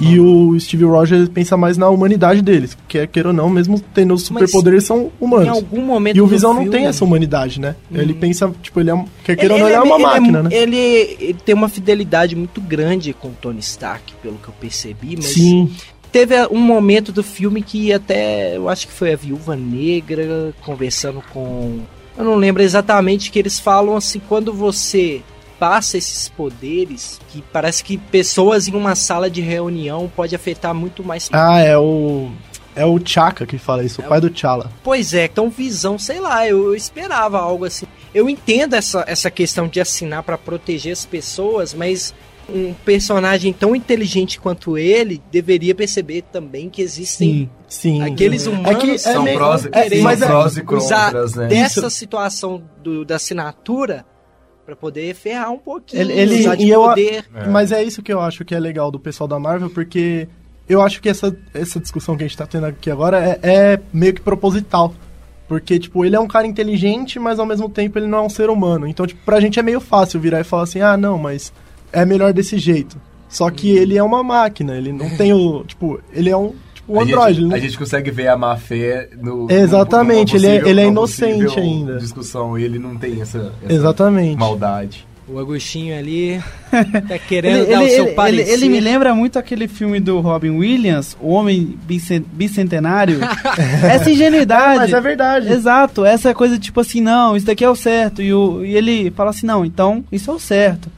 E o Steve Rogers pensa mais na humanidade deles, que queira ou não, mesmo tendo os superpoderes, são Em humanos. algum momento E o Visão não tem essa humanidade, né? Ele pensa, tipo, ele é, um- quer Ele, queira ou não, ele ele é uma ele máquina, né? Ele, ele tem uma fidelidade muito grande com o Tony Stark, pelo que eu percebi, mas Sim. teve um momento do filme que até eu acho que foi a Viúva Negra conversando com eu não lembro exatamente que eles falam assim quando você passa esses poderes que parece que pessoas em uma sala de reunião pode afetar muito mais Ah, é o. É o Chaka que fala isso, o É pai o- do T'Challa. Pois é, então visão, sei lá, eu, eu esperava algo assim. Eu entendo essa, essa questão de assinar pra proteger as pessoas, mas um personagem tão inteligente quanto ele deveria perceber também que existem Sim. aqueles É humanos que é São prós, é, mas é- prós e usar contras, né? dessa situação do- da assinatura pra poder ferrar um pouquinho, Ele- ele- usar de e eu- poder. Mas é isso que eu acho que é legal do pessoal da Marvel, porque eu acho que essa, essa discussão que a gente tá tendo aqui agora é, é meio que proposital. Porque, tipo, ele é um cara inteligente, mas ao mesmo tempo ele não é um ser humano. Então, tipo, pra gente é meio fácil virar e falar assim, ah, não, mas é melhor desse jeito. Só que ele é uma máquina, ele não tem o. Tipo, ele é um. Tipo, um a, androide. gente, ele não- a gente consegue ver a má fé no. Exatamente, numa ele é- possível- ele é numa inocente possível ainda. discussão, ele não tem essa, essa Exatamente. maldade. O Agostinho ali tá querendo Ele, dar o ele- seu ele- parecer. ele me lembra muito aquele filme do Robin Williams, O Homem Bicen- Bicentenário. essa ingenuidade. Mas é verdade. Exato, essa coisa tipo assim, não, isso daqui é o certo. E, o, e ele fala assim, não, então isso é o certo.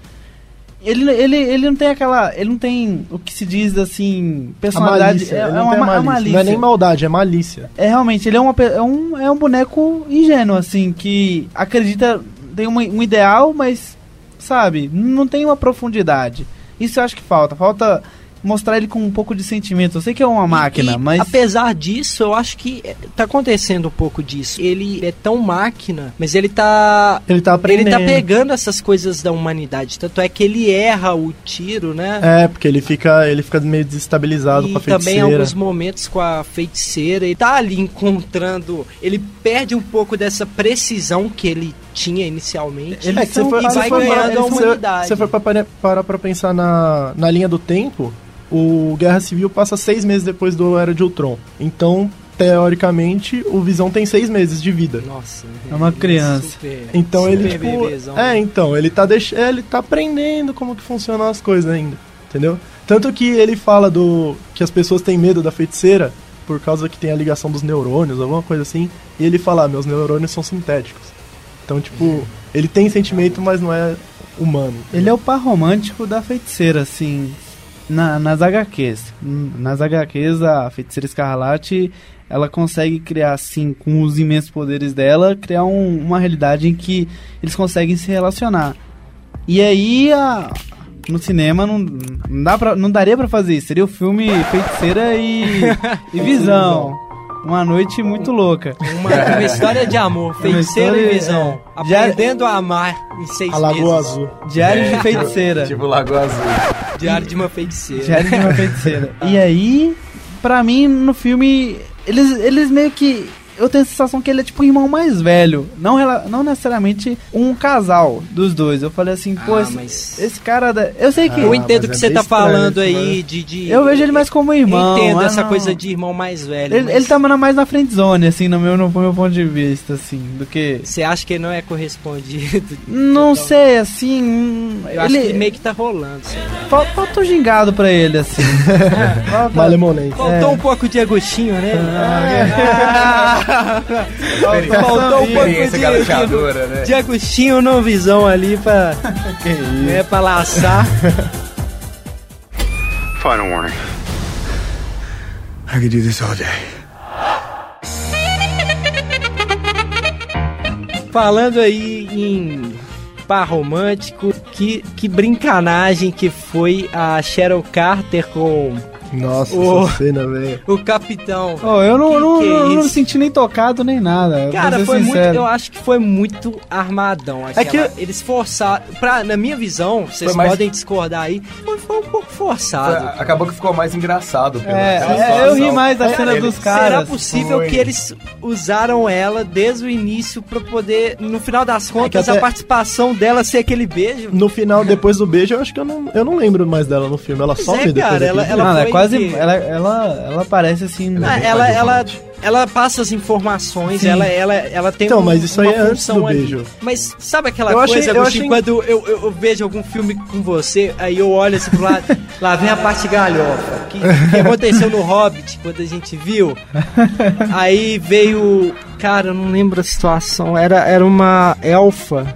Ele, ele, ele não tem aquela. Ele não tem o que se diz assim. Personalidade. malícia, é, é não uma, é malícia. malícia. Não é nem maldade, é malícia. É realmente, ele é, uma, é, um, é um boneco ingênuo, assim, que acredita, tem uma- um ideal, mas, sabe, não tem uma profundidade. Isso eu acho que falta. Falta mostrar ele com um pouco de sentimento. Eu sei que é uma máquina, E, mas. Apesar disso, eu acho que tá acontecendo um pouco disso. Ele é tão máquina, mas ele tá. Ele tá aprendendo. Ele tá pegando essas coisas da humanidade. Tanto é que ele erra o tiro, né? É, porque ele fica, ele fica meio desestabilizado e com a também em feiticeira. alguns momentos com a feiticeira. Ele tá ali encontrando. Ele perde um pouco dessa precisão que ele tinha inicialmente. É que você e for- vai ganhando a humanidade. Você for pra parar, parar pra pensar na, na linha do tempo, o Guerra Civil passa seis meses depois do Era de Ultron. Então, teoricamente, o Visão tem seis meses de vida. Nossa, É uma criança. super- Então super ele, tipo. bebezão. É, então, ele tá, deix... é, ele tá aprendendo como que funcionam as coisas ainda. Entendeu? Tanto que ele fala do. que as pessoas têm medo da feiticeira por causa que tem a ligação dos neurônios, alguma coisa assim. E ele fala, ah, meus neurônios são sintéticos. Então, tipo, ele tem sentimento, mas não é humano. Ele é o par romântico da feiticeira, assim, na, nas HQs. Nas HQs, a feiticeira escarlate, ela consegue criar, assim, com os imensos poderes dela, criar um- uma realidade em que eles conseguem se relacionar. E aí, a- no cinema, não, não, dá pra, não daria pra fazer isso. Seria o filme Feiticeira e, e Visão. Uma noite muito louca. Uma, uma história de amor, feiticeira história- e visão. é. Já- Aprendendo a amar em seis A Lagoa meses. Azul. Diário É, de Feiticeira. Tipo Lagoa Azul. Diário de uma feiticeira. Diário de uma feiticeira. E aí, pra mim, no filme, eles, eles meio que. Eu tenho a sensação que ele é tipo o irmão mais velho. Não, não necessariamente um casal dos dois. Eu falei assim, pô, Ah, esse, mas- esse cara. da- Eu sei que. Eu entendo o mas que é você tá falando aí de, de- Eu vejo ele mais como irmão. Eu entendo ah, essa não. coisa de irmão mais velho. Ele, mas ele tá mais na friend zone, assim, no meu, no meu ponto de vista, assim, do que. Você acha que ele não é correspondido? Não sei, assim. hum, Eu acho ele que meio que tá rolando. fal- falta um gingado pra ele, assim. Falta- Malemolente. Faltou um pouco de Agostinho, né? Experi- Faltou um pouco de, né? de, de Agostinho no visão ali pra, né, pra laçar. Final warning. I could do this all day. Falando aí em par romântico, que, que brincanagem que foi a Cheryl Carter com Nossa, Ô. essa cena, velho. o capitão. Oh, eu não, Que não, que é não, não me senti nem tocado nem nada. Cara, foi muito. sincero. Eu acho que foi muito armadão. Aquela, que- Eles forçaram. Pra, na minha visão, vocês mais- podem discordar aí, foi, foi um pouco forçado. Foi- Acabou que ficou mais engraçado. Pela, É, pela é, eu ri mais da É, cena ele- dos Será caras. possível foi. que eles usaram ela desde o início pra poder, no final das contas, até- a participação dela ser aquele beijo? No final, depois do beijo, eu acho que eu não, eu não lembro mais dela no filme. Ela Pois some é, depois cara, ela- ela- é foi quase. Ela, ela, ela parece assim. Ah, ela, ela, ela passa as informações, Sim. ela, ela, ela tem Então, um- mas isso aí uma é antes função do ali. beijo. Mas sabe aquela Eu coisa, achei- eu achei- quando eu, eu, eu vejo algum filme com você, aí eu olho assim pro lado, lá vem a parte galhofa. Que, que aconteceu no Hobbit, quando a gente viu. Aí veio. Cara, eu não lembro a situação. Era, era uma elfa.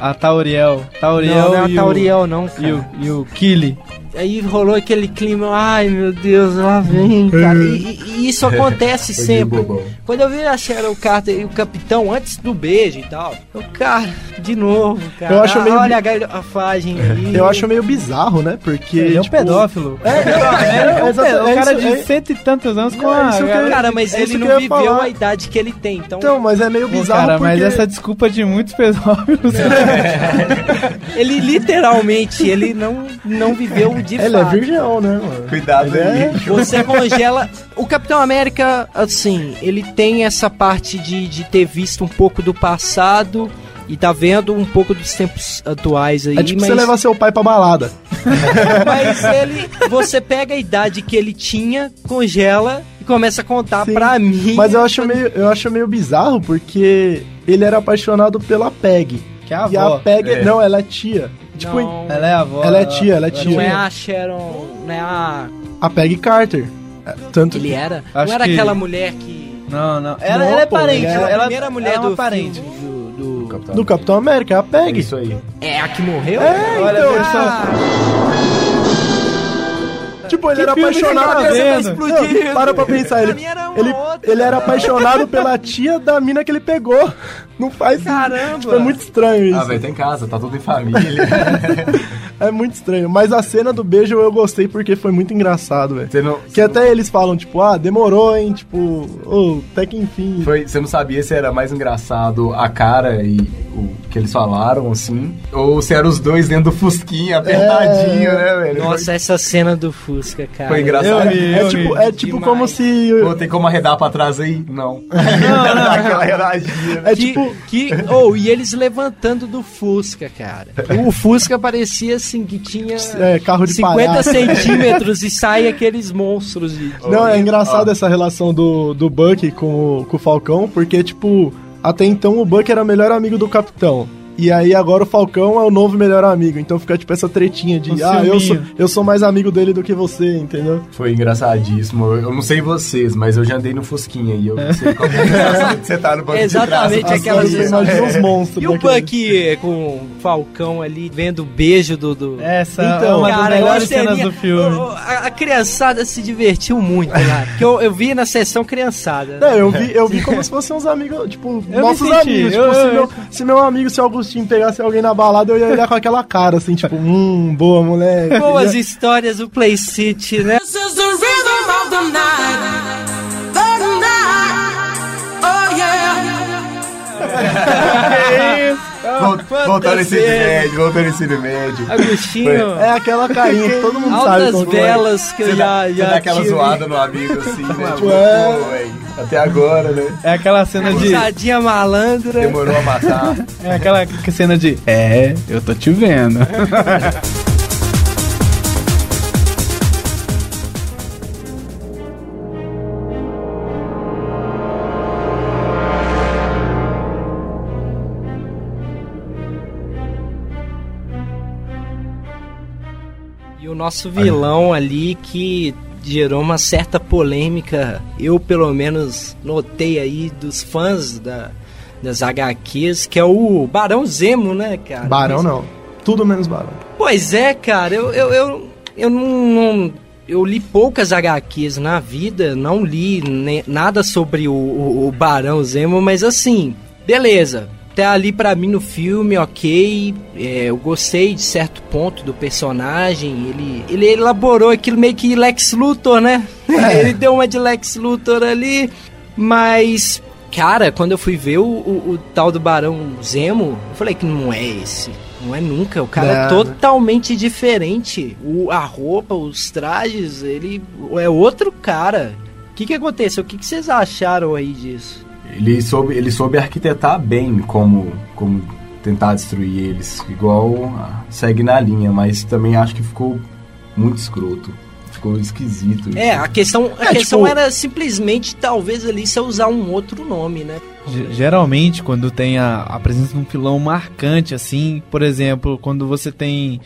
A Tauriel. Tauriel não, não é a Tauriel, não, o, cara. e o. E o Kili. Aí rolou aquele clima, ai meu Deus, lá vem, cara. E, e- isso acontece sempre. Quando eu vi a Cheryl Carter e o capitão antes do beijo e tal, eu, cara, de novo, cara. Eu acho meio Olha bi- a galhofagem aí. Eu acho meio bizarro, né? Porque. Ele é um tipo, pedófilo. É, é, é, o exato- é cara de é- cento e tantos anos com Não, a... eu- Cara, mas é ele não viveu falar. a idade que ele tem, então. Então, mas é meio bizarro cara, mas porque... essa desculpa de muitos pedófilos. Ele literalmente, ele não, não viveu de Ele é fato. virgão, né, mano? Cuidado Ele é- aí. Você congela. O Capitão América, assim, ele tem essa parte de, de ter visto um pouco do passado e tá vendo um pouco dos tempos atuais aí, É tipo mas, você levar seu pai pra balada. mas ele. Você pega a idade que ele tinha, congela e começa a contar Sim. pra mim. Mas eu acho meio, eu acho meio bizarro porque ele era apaixonado pela Peg. Que é a E a avó. Peg, É. não, ela é tia. Tipo, não, Ela é a avó. Ela é tia, ela é tia. não é a Sharon. Não é a. a Peg Carter. É, Tanto Ele que- era? Acho não era que- aquela mulher que. Não, não. Ela, Não, ela é pô, parente. ele é- Ela, a ela primeira mulher ela é do parente. filme do, do- Capitão. do Capitão América, a É Peg. isso aí. É a que morreu? É, Olha, então, pessoal. tipo, ele era filme apaixonado. que tá? Não, para pra pensar, Pra ele, era ele, ele era apaixonado pela tia da mina que ele pegou. Não faz Caramba. Tipo, é muito estranho isso. Ah, velho, tá em casa, tá tudo em família. É muito estranho. Mas a cena do beijo eu gostei porque foi muito engraçado, velho. Não, Que até eles falam, tipo, ah, demorou, hein? Tipo, ô, até que enfim. Foi, você não sabia se era mais engraçado a cara e o que eles falaram, assim, ou se eram os dois dentro do Fusquinha, apertadinho, né, velho? Nossa, essa cena do Fusca, cara. Foi engraçado. Eu ri, É eu tipo, ri. é tipo Demais. como se. Pô, tem como arredar pra trás aí? Não. Não, não. Aquela redadinha. né? É que, tipo. que oh, e eles levantando do Fusca, cara. O Fusca parecia assim que tinha É, carro de 50 palhaço. centímetros e sai aqueles monstros de. Não, é engraçado Ó. essa relação do, do Buck com, o- com o Falcão, porque, tipo, até então o Buck era o melhor amigo do Capitão. E aí agora o Falcão é o novo melhor amigo. Então fica tipo essa tretinha de, Um ah, eu sou, eu sou mais amigo dele do que você, entendeu? Foi engraçadíssimo. Eu eu não sei vocês, mas eu já andei no Fusquinha e eu não sei como é engraçado que você tá no banco Exatamente, de trás. aquela Você imagina os monstros E o Buck com o Falcão ali, vendo o beijo do. do... Essa Então, é uma das Cara, eu melhores cenas do filme. o- A, a criançada se divertiu muito lá. Porque eu, eu vi na sessão criançada. Não, eu vi, eu vi como se fossem uns amigos, tipo, Eu nossos amigos. eu- Tipo, se, eu- meu, se meu amigo, se o Agostinho pegasse alguém na balada, eu ia olhar com aquela cara, assim, tipo, hum, boa, moleque. Boas Ia- histórias do Play City, né? This is the rhythm of the night. The night. Oh yeah. Vol- Voltando esse médio, voltando esse médio. Agostinho, É aquela carinha que todo mundo sabe. altas como que é. velas que eu Você já, dá, você já dá aquela tive. zoada no amigo assim, né? Tipo, É. pô, até agora, né? É aquela cena de. Risadinha malandra. Demorou a matar. É aquela cena de. É, eu tô te vendo. o nosso vilão ali que gerou uma certa polêmica, eu pelo menos notei aí dos fãs da, das HQs, que é o Barão Zemo, né, cara? Barão não. Tudo menos barão. Pois é, cara, eu, eu, eu, eu não, não- Eu li poucas HQs na vida, não li nada sobre o, o, o Barão Zemo, mas assim, beleza. Até ali pra mim no filme, ok. é, eu gostei de certo ponto do personagem. Ele, ele elaborou aquilo meio que Lex Luthor, né? ele deu uma de Lex Luthor ali. Mas, cara, quando eu fui ver o, o- o tal do Barão Zemo, eu falei que não é esse. Não é nunca. O cara é totalmente diferente. O, a roupa, os trajes, ele é outro cara. O que, que aconteceu? O que, que vocês acharam aí disso? Ele soube, ele soube arquitetar bem como, como tentar destruir eles. Igual segue na linha, mas também acho que ficou muito escroto. Ficou esquisito. isso. É, a questão, a É, questão tipo- era simplesmente, talvez ali, se usar um outro nome, né? Ge- Geralmente, quando tem a, a presença de um vilão marcante, assim, por exemplo, quando você tem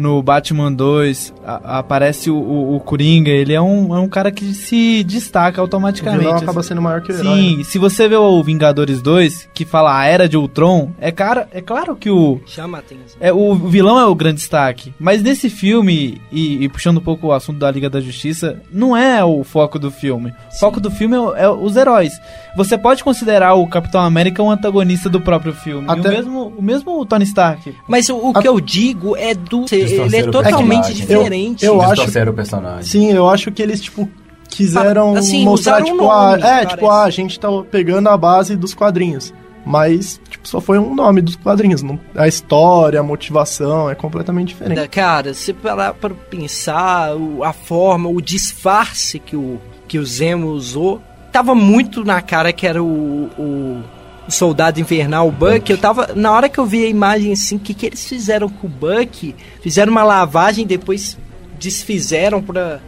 no Batman 2 a- aparece o, o, o Coringa, ele é um, é um cara que se destaca O automaticamente. vilão assim. acaba sendo maior que o herói. Sim, né? se você vê o Vingadores 2, que fala a Era de Ultron, é, cara, é claro que o, Chama a atenção. é, o vilão é o grande destaque. Mas nesse filme, e, e puxando um pouco o assunto da Liga da Justiça, não é o foco do filme. O foco do filme é, é os heróis. Você pode considerar o Capitão América um antagonista do próprio filme. E Até- o, mesmo, o mesmo Tony Stark. Mas o, o A- que eu digo é do. Ele é totalmente diferente. Eu acho- Distorceram o personagem. Sim, eu acho que eles, tipo, quiseram Assim, mostrar, tipo, o a, nome, é, parece. tipo, ah, a gente tá pegando a base dos quadrinhos. Mas, tipo, só foi um nome dos quadrinhos. não- a história, a motivação é completamente diferente. Cara, se parar pra pensar, a forma, o disfarce que o, que o Zemo usou, tava muito na cara que era o, o soldado invernal, o Buck. Eu tava. Na hora que eu vi a imagem assim, o que, que eles fizeram com o Buck? Fizeram uma lavagem, depois desfizeram pra,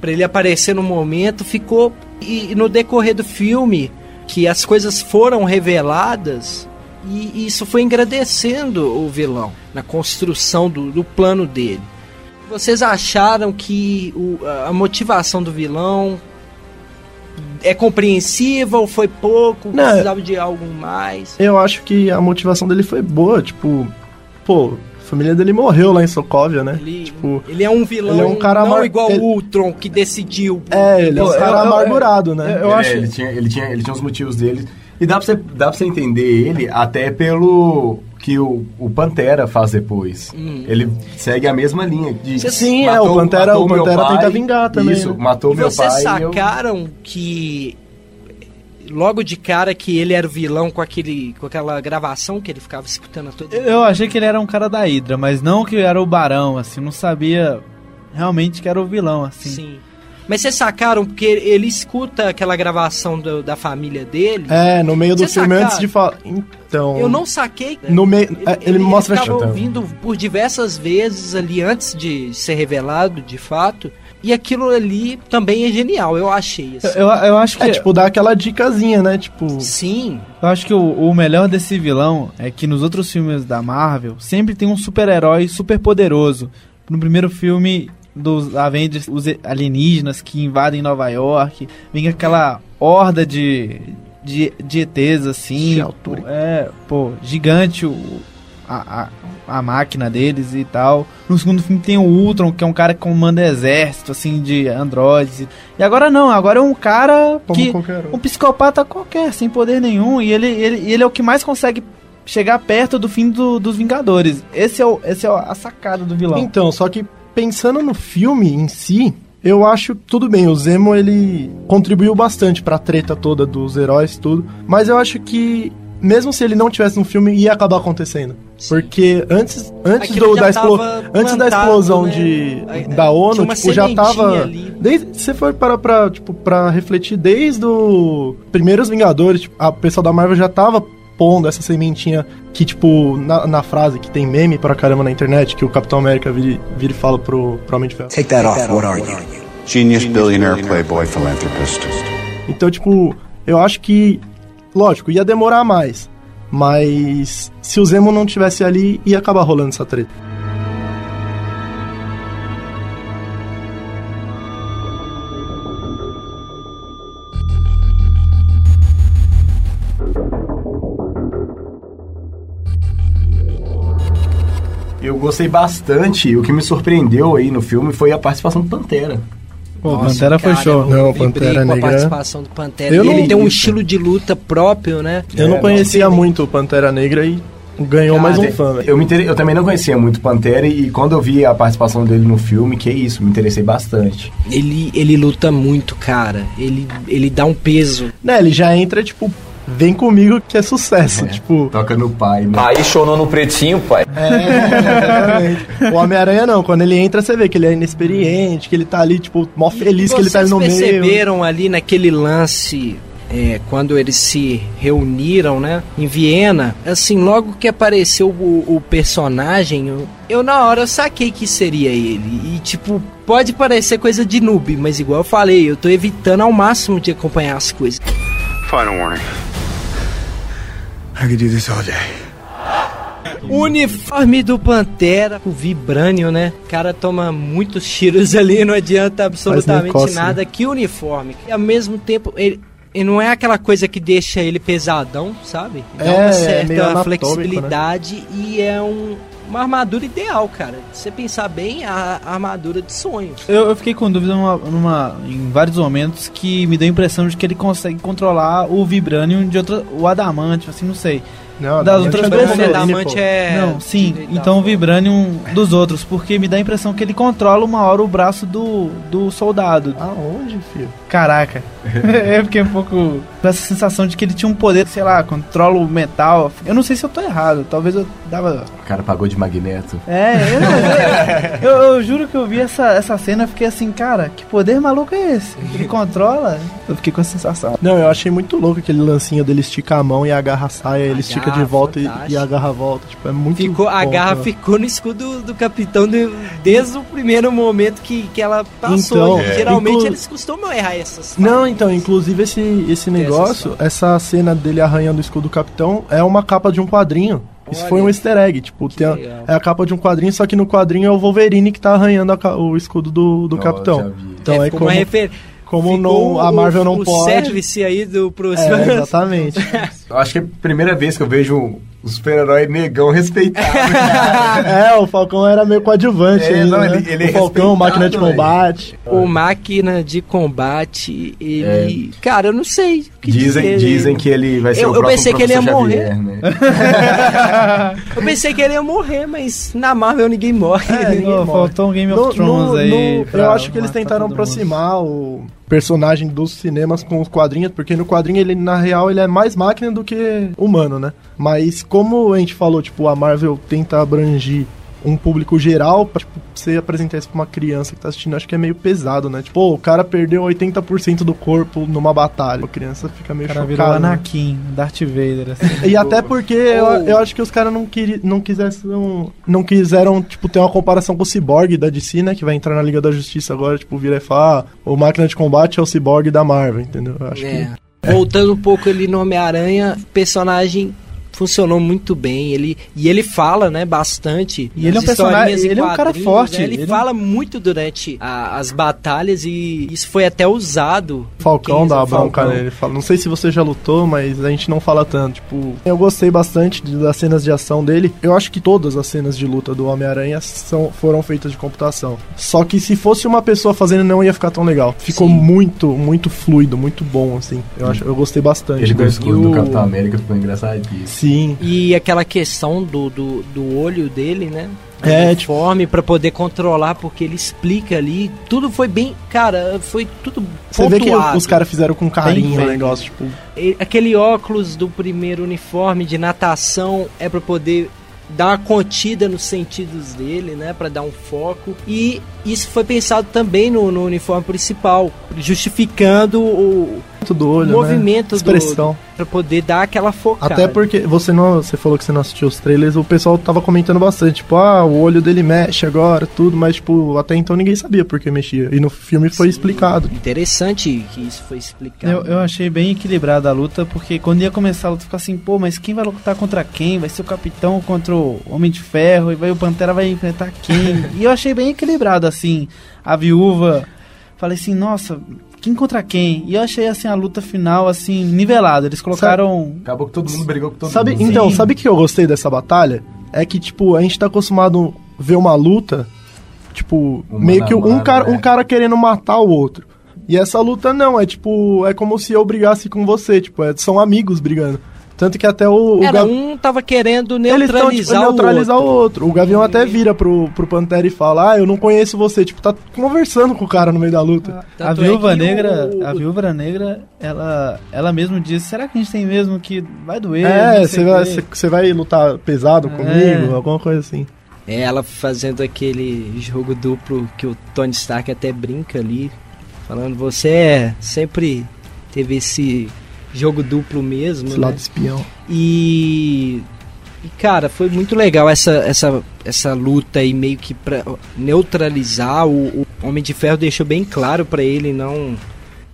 pra ele aparecer no momento. Ficou. E, e no decorrer do filme, que as coisas foram reveladas. E isso foi engrandecendo o vilão na construção do, do plano dele. Vocês acharam que o- a motivação do vilão é compreensiva ou foi pouco? Não. Precisava de algo mais? Eu acho que a motivação dele foi boa, tipo, pô, a família dele morreu lá em Sokovia, né? Ele, Tipo, ele é um vilão ele é um cara não amar- igual ele- o Ultron que decidiu. é, ele é um cara eu- eu- amargurado, né? eu- acho- ele, tinha, ele, tinha, ele tinha os motivos dele. E dá pra, você, dá pra você entender ele até pelo que o, o Pantera faz depois. Hum. Ele segue a mesma linha. De, Sim, é, o Pantera- o Pantera tenta vingar também, Isso, né? matou E meu vocês pai. eu- sacaram que logo de cara que ele era o vilão com aquele com aquela gravação que ele ficava escutando a todo Eu achei que ele era um cara da Hydra, mas não que era o Barão, assim, não sabia realmente que era o vilão, assim. Sim. Mas vocês sacaram porque ele escuta aquela gravação do- da família dele? É, no meio do filme, sacaram? antes de falar. Então. Eu não saquei. No meio. é, ele, mostra. ficava tipo, ouvindo por diversas vezes ali antes de ser revelado, de fato. E aquilo ali também é genial, eu achei. assim. Eu, eu acho que É, tipo, dá aquela dicasinha, né? Tipo. Sim, Eu acho que o, o melhor desse vilão é que nos outros filmes da Marvel sempre tem um super-herói super poderoso. No primeiro filme dos Avengers, os alienígenas que invadem Nova York, vem aquela horda de, de, de ETs assim. De altura. É, pô, gigante o, a, a, a máquina deles e tal. No segundo filme tem o Ultron, que é um cara que comanda exército, assim, de androides. E agora não, agora é um cara Como que qualquer um. um psicopata qualquer, sem poder nenhum, e ele, ele, ele é o que mais consegue chegar perto do fim do- dos Vingadores. Esse é, o, esse é a sacada do vilão. Então, só que pensando no filme em si, eu acho tudo bem, o Zemo ele contribuiu bastante pra treta toda dos heróis e tudo, mas eu acho que mesmo se ele não tivesse no filme ia acabar acontecendo. Porque antes, antes Aquilo do, da, explo- antes da explosão né? de, Aí, da ONU, tipo, já tava. ali. Desde, se for para pra, tipo, pra refletir, desde os primeiros Vingadores, tipo, a pessoa da Marvel já tava pondo essa sementinha que, tipo, na, na frase que tem meme pra caramba na internet, que o Capitão América vira, vira e fala pro, pro Homem de Ferro. Take that off. What are you? Genius, billionaire, playboy, philanthropist. Então, tipo, eu acho que, lógico, ia demorar mais. Mas se o Zemo não tivesse ali, ia acabar rolando essa treta. Eu gostei bastante. O que me surpreendeu aí no filme foi a participação do Pantera. Pô, Nossa, Pantera foi cara, show. eu Não, Pantera com a Negra- participação do Pantera. Eu E ele não- tem um estilo de luta próprio, né? Eu não É, conhecia diferente. muito o Pantera Negra e ganhou Cara, mais um fã. Eu, me inter- eu também não conhecia muito Pantera e quando eu vi a participação dele no filme, que é isso, me interessei bastante. Ele, ele luta muito, cara. Ele, ele dá um peso. Né, ele já entra, tipo, vem comigo que é sucesso. Tipo, Toca no pai, né? Aí chonou no pretinho, pai. exatamente. o Homem-Aranha não, quando ele entra, você vê que ele é inexperiente, que ele tá ali, tipo, mó feliz que ele tá ali no Vocês meio. perceberam ali naquele lance, é, quando eles se reuniram, né, em Viena, assim, logo que apareceu o, o personagem, eu, eu na hora eu saquei que seria ele. E, tipo, pode parecer coisa de noob, mas igual eu falei, eu tô evitando ao máximo de acompanhar as coisas. Final warning. I could do this all day. Uniforme do Pantera, o Vibranium, né? O cara toma muitos tiros ali, não adianta absolutamente né? nada. Que uniforme. E ao mesmo tempo, ele, ele não é aquela coisa que deixa ele pesadão, sabe? Dá É, uma é meio certa anatômico, flexibilidade e é um, uma armadura ideal, cara. Se você pensar bem, a, a armadura de sonho. Eu, eu fiquei com dúvida numa, numa- em vários momentos que me deu a impressão de que ele consegue controlar o Vibranium de outra. o Adamante, assim, não sei. Não, das outras é pessoas. Pô. é. Não, sim, então o. Vibranium dos outros, porque me dá a impressão que ele controla uma hora o braço do, do soldado. Aonde, filho? Caraca. eu fiquei um pouco com essa sensação de que ele tinha um poder, sei lá, controla o metal. Eu não sei se eu tô errado, talvez eu dava. O cara pagou de magneto. É, eu, eu, eu juro que eu vi essa, essa cena e fiquei assim, cara, que poder maluco é esse? Ele controla? Eu fiquei com essa sensação. Não, eu achei muito louco aquele lancinho dele estica a mão e agarra a saia, ele estica de garra, volta e, e agarra a volta. Tipo, é muito Ficou, a garra cara. ficou no escudo do capitão de- desde o primeiro momento que, que ela passou. Então, é. Geralmente Inclu- eles costumam errar essas Não, então, inclusive esse, esse negócio, essa cena dele arranhando o escudo do capitão é uma capa de um quadrinho. Isso Olha. foi um easter egg, tipo, tem a- é a capa de um quadrinho, só que no quadrinho é o Wolverine que tá arranhando a o escudo do, do capitão. Então é, é, como, uma refer... como não, a o- Marvel não o pode. service aí do pro É, exatamente. Eu acho que é a primeira vez que eu vejo um super-herói negão respeitado. é, o Falcão era meio coadjuvante É, ainda, não, né? ele- ele é o Falcão, máquina de combate. O máquina de combate, ele. Cara, eu não sei. o que dizem, dizer. dizem que ele vai ser Eu- o eu próximo pensei que ele ia Professor morrer. Xavier, né? Eu pensei que ele ia morrer, mas na Marvel ninguém morre. É, ninguém morre. faltou um Game No- of Thrones no- aí. no- eu acho que eles tentaram todo mundo. aproximar o personagem dos cinemas com os quadrinhos, porque no quadrinho ele, na real, ele é mais máquina do que humano, né? Mas como a gente falou, tipo, a Marvel tenta abranger um público geral, pra, tipo, você apresentar isso pra uma criança que tá assistindo, acho que é meio pesado, né? Tipo, pô, o cara perdeu 80% do corpo numa batalha. A criança fica O meio cara virou chocada. né? Anakin, Darth Vader, assim. E até porque eu, eu acho que os caras não, queri, não quiseram, não quiseram, tipo, ter uma comparação com o Cyborg da DC, né? Que vai entrar na Liga da Justiça agora, tipo, vira e fala, ah, o Máquina de Combate é o Cyborg da Marvel, entendeu? Eu acho É. que... Voltando um pouco ali no Homem-Aranha, o personagem funcionou muito bem. Ele, e ele fala, né, bastante. E ele é um personagem- ele é um cara quadrinhos, forte, né, Ele, ele fala muito durante a- as batalhas e isso foi até usado. Falcão dá o bronca nele. Ele fala, não sei se você já lutou, mas a gente não fala tanto. Tipo, eu gostei bastante das cenas de ação dele. Eu acho que todas as cenas de luta do Homem-Aranha são, foram feitas de computação. Só que se fosse uma pessoa fazendo, não ia ficar tão legal. Ficou Sim. muito, muito fluido, muito bom, assim. Eu, acho, eu gostei bastante. Ele com o né? escudo do Capitão América ficou engraçadíssimo. Sim. E aquela questão do, do, do olho dele, né? Do É, uniforme pra poder controlar, porque ele explica ali. Tudo foi bem. Cara, foi tudo. Você vê que pontuado. os caras fizeram com carinho o negócio, tipo, Aquele óculos do primeiro uniforme de natação é pra poder dar uma contida nos sentidos dele, né, Pra dar um foco. E isso foi pensado também no, no uniforme principal, justificando o do olho, movimento né? Expressão. Para poder dar aquela focada. Até porque você não, você falou que você não assistiu os trailers, o pessoal tava comentando bastante, tipo, ah, o olho dele mexe agora, tudo, mas tipo, até então ninguém sabia por que mexia. E no filme foi explicado. Interessante que isso foi explicado. Eu, eu achei bem equilibrada a luta, porque quando ia começar a luta, ficava assim, pô, mas quem vai lutar contra quem? Vai ser o Capitão contra o Homem de Ferro, e vai o Pantera vai enfrentar quem? e eu achei bem equilibrado, assim, a viúva. Falei assim, nossa, quem contra quem? E eu achei, assim, a luta final, assim, nivelada. Eles colocaram... Acabou que todo mundo brigou com todo Sabe, mundo. então, Sim. sabe o que eu gostei dessa batalha? É que, tipo, a gente tá acostumado a ver uma luta, tipo, Mano meio que um mano, cara, né? um cara querendo matar o outro. E essa luta não, é tipo, é como se eu brigasse com você, tipo, é- são amigos brigando. Tanto que até o, o Era, Gav- um tava querendo Eles tão, tipo, neutralizar, neutralizar o o outro. outro. O Gavião até vira pro, pro Pantera e fala: Ah, eu não conheço você. Tipo, tá conversando com o cara no meio da luta. A Tanto é Viúva que Negra, o- a Viúva Negra, ela, ela mesmo disse, será que a gente tem mesmo que vai doer? é, você vai, quê?" você- você vai lutar pesado É. comigo, alguma coisa assim. É, ela fazendo aquele jogo duplo que o Tony Stark até brinca ali, falando, você é, sempre teve esse jogo duplo mesmo, Esse né? lado espião. E, e, cara, foi muito legal essa, essa, essa luta aí meio que pra neutralizar. O, o Homem de Ferro deixou bem claro pra ele não.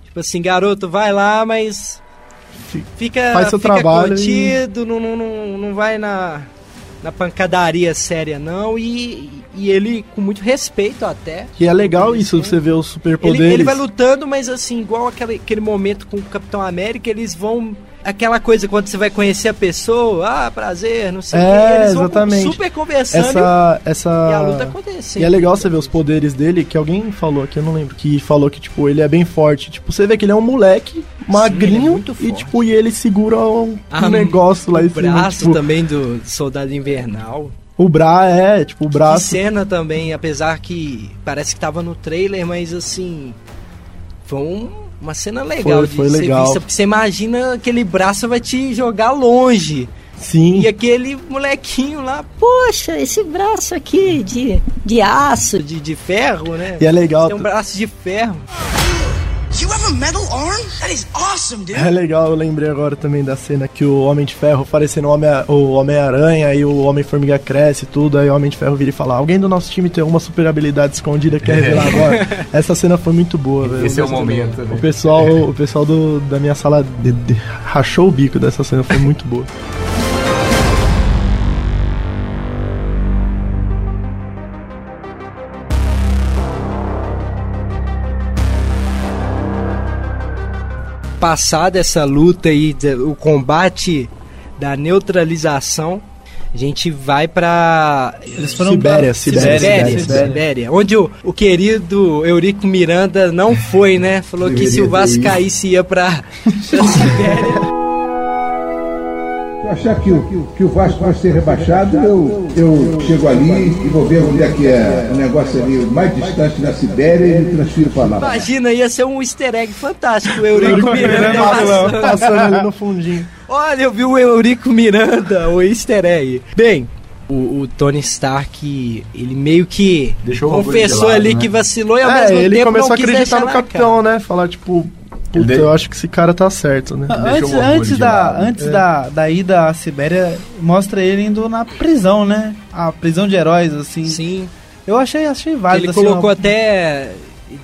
Tipo assim, garoto, vai lá, mas. Fi- Fica, faz seu fica trabalho e- contido, não, não, não, não vai na. Na pancadaria séria, não. E, e ele com muito respeito até. Que é legal isso, você vê os Ele, superpoderes. ele vai lutando, mas assim, igual aquele, aquele momento com o Capitão América, eles vão. Aquela coisa quando você vai conhecer a pessoa, ah, prazer, não sei o É, quê. Eles exatamente. super conversando essa, essa... e a luta acontecendo. E é legal você ver os poderes dele, que alguém falou aqui, eu não lembro, que falou que, tipo, ele é bem forte. Tipo, você vê que ele é um moleque magrinho ele é e, tipo, e ele segura um, Ah, negócio lá o em cima. braço tipo, também do Soldado Invernal. O bra é, tipo, o Que braço. cena também, apesar que parece que tava no trailer, mas assim. Foi um- uma cena legal Foi- de foi ser legal. vista, porque você imagina aquele braço vai te jogar longe. Sim. E aquele molequinho lá, Poxa, esse braço aqui de, de aço. de, de ferro, né? E é legal. Tem um braço de ferro. You have a metal arm? That is awesome, dude. É legal, eu lembrei agora também da cena que o Homem de Ferro parecendo o Homem- o Homem-Aranha e o Homem-Formiga cresce e tudo, aí o Homem de Ferro vira e fala: Alguém do nosso time tem alguma super habilidade escondida quer revelar agora? Essa cena foi muito boa, velho. Esse é o momento, né? O pessoal, o pessoal do, da minha sala de- de- rachou o bico dessa cena, foi muito boa. Passada essa luta aí, de- o combate da neutralização, a gente vai foram Sibéria, pra- Sibéria, Sibéria, Sibéria. Sibéria, onde o, o querido Eurico Miranda não foi, né? Falou que se o Vasco caísse ia pra Sibéria. Achar que o, que o Vasco vai ser rebaixado, eu, eu chego ali e vou ver onde é que é o negócio ali mais distante na Sibéria e me transfiro para lá. Imagina, ia ser um easter egg fantástico, o Eurico Miranda passando. Passando ali no fundinho. Olha, eu vi o Eurico Miranda, o easter egg. Bem, o, o Tony Stark, ele meio que Deixou confessou lado, ali né? que vacilou e ao É, mesmo ele tempo começou não a acreditar no capitão, né? Falar, tipo, puta, Ele- eu acho que esse cara tá certo, né? Antes, antes, de da, antes da, da ida à Sibéria, mostra ele indo na prisão, né? A prisão de heróis, assim. Sim, Eu achei, achei válido. ele assim, colocou uma- até...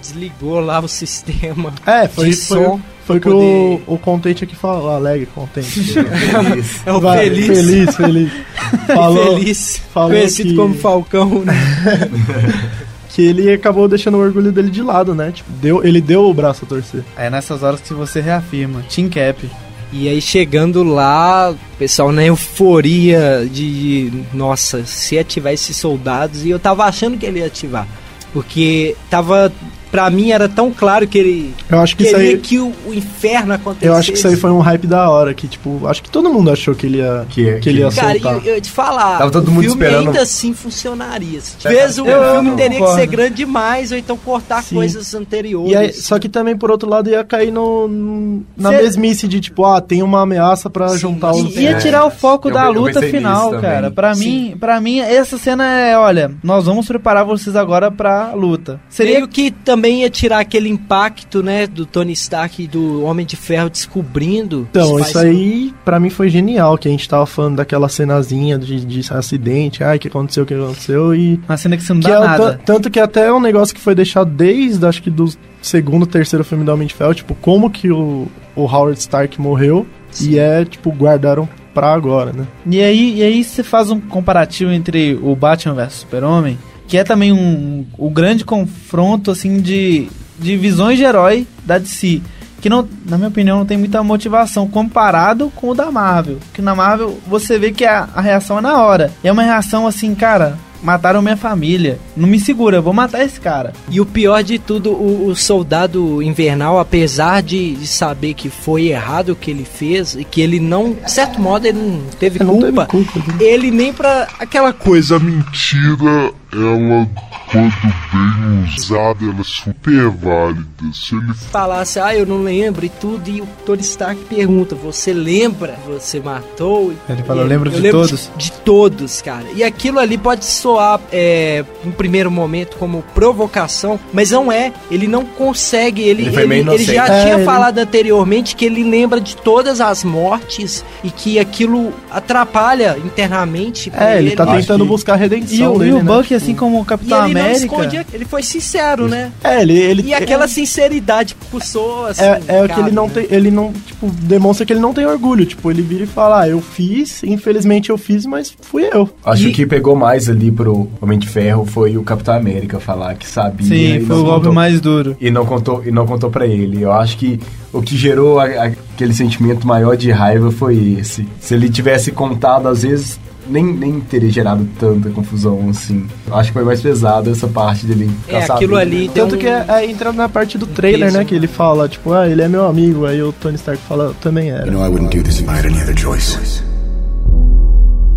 desligou lá o sistema É, foi, de foi, som. foi o que pra o, o Contente aqui falou, alegre Contente. É o Vai, Feliz. Feliz, feliz. Falou Feliz, falou conhecido que- como Falcão, né? que ele acabou deixando o orgulho dele de lado, né? Tipo, deu, ele deu o braço a torcer. É nessas horas que você reafirma. Team Cap. E aí chegando lá, pessoal na euforia de, de, nossa, se ativar esses soldados, e eu tava achando que ele ia ativar. Porque tava, pra mim era tão claro que ele Eu acho que isso queria aí. que o, o inferno acontecesse. Eu acho que isso aí foi um hype da hora, que tipo, acho que todo mundo achou que ele ia, Que- que, ele ia Cara, soltar. eu, eu ia te falar, Tava todo o mundo filme esperando. ainda assim funcionaria. Se tivesse o Eu filme teria que ser grande demais, ou então cortar Sim. coisas anteriores. E aí, só que também, por outro lado, ia cair no, no- na Cê- mesmice de tipo, ah, tem uma ameaça pra Sim, juntar os. Ia É, tirar o foco eu da eu luta final, cara. Pra mim, para mim, essa cena é, olha, nós vamos preparar vocês agora pra luta. Seria Meio que também ia tirar aquele impacto, né, do Tony Stark e do Homem de Ferro descobrindo. Então, isso aí pra mim foi genial, que a gente tava falando daquela cenazinha de, de acidente, ai, o que aconteceu, o que aconteceu, e. uma cena que você não Que dá é nada. ta- tanto que até é um negócio que foi deixado desde, acho que do segundo, terceiro filme da Homem de Ferro, tipo, como que o, o Howard Stark morreu, e é, tipo, guardaram pra agora, né? E aí, e aí você faz um comparativo entre o Batman vs Super-Homem, que é também um, o grande confronto assim de, de visões de herói da DC. Que não, na minha opinião, não tem muita motivação comparado com o da Marvel. Que na Marvel você vê que a, a reação é na hora. E é uma reação assim, cara, mataram minha família. Não me segura, eu vou matar esse cara. E o pior de tudo, o, o soldado invernal, apesar de, de saber que foi errado o que ele fez e que ele não, de certo modo, ele não teve Não culpa, teve culpa, né? ele nem pra aquela coisa. Mentira, ela, quando bem usada, ela é super válida. Se ele Falasse, ah, eu não lembro e tudo, e o Tony Stark pergunta: Você lembra? Você matou? Ele fala, E "Eu lembro de todos." De, todos, cara. E aquilo ali pode soar, é, no primeiro momento, como provocação, mas não é. Ele não consegue. Ele, Ele ele, ele já. É, tinha ele- falado anteriormente que ele lembra de todas as mortes e que aquilo atrapalha internamente. É, ele tá Acho tentando que- buscar E redenção o, e dele, o né? Buck, assim como o E Capitão ele não América. esconde, ele foi sincero, né? É, ele. ele E aquela sinceridade pulsou, assim. É, é o que cara, ele não né? tem. Ele não, tipo, demonstra que ele não tem orgulho. Tipo, ele vira e fala, ah, eu fiz, infelizmente eu fiz, mas fui eu. Acho E- que pegou mais ali pro Homem de Ferro foi o Capitão América falar que sabia. Sim, foi o golpe contou- mais duro. E não contou e não contou para ele. Eu acho que o que gerou a- a- aquele sentimento maior de raiva foi esse. Se ele tivesse contado, às vezes nem, nem teria gerado tanta confusão assim. Eu acho que foi mais pesado essa parte dele. É, ficar aquilo sabendo. ali Tanto um- que é, é, entra na parte do trailer, né? Que ele fala, tipo, ah, ele é meu amigo. Aí o Tony Stark fala, eu também era. You know, I wouldn't do this if I had any other choice.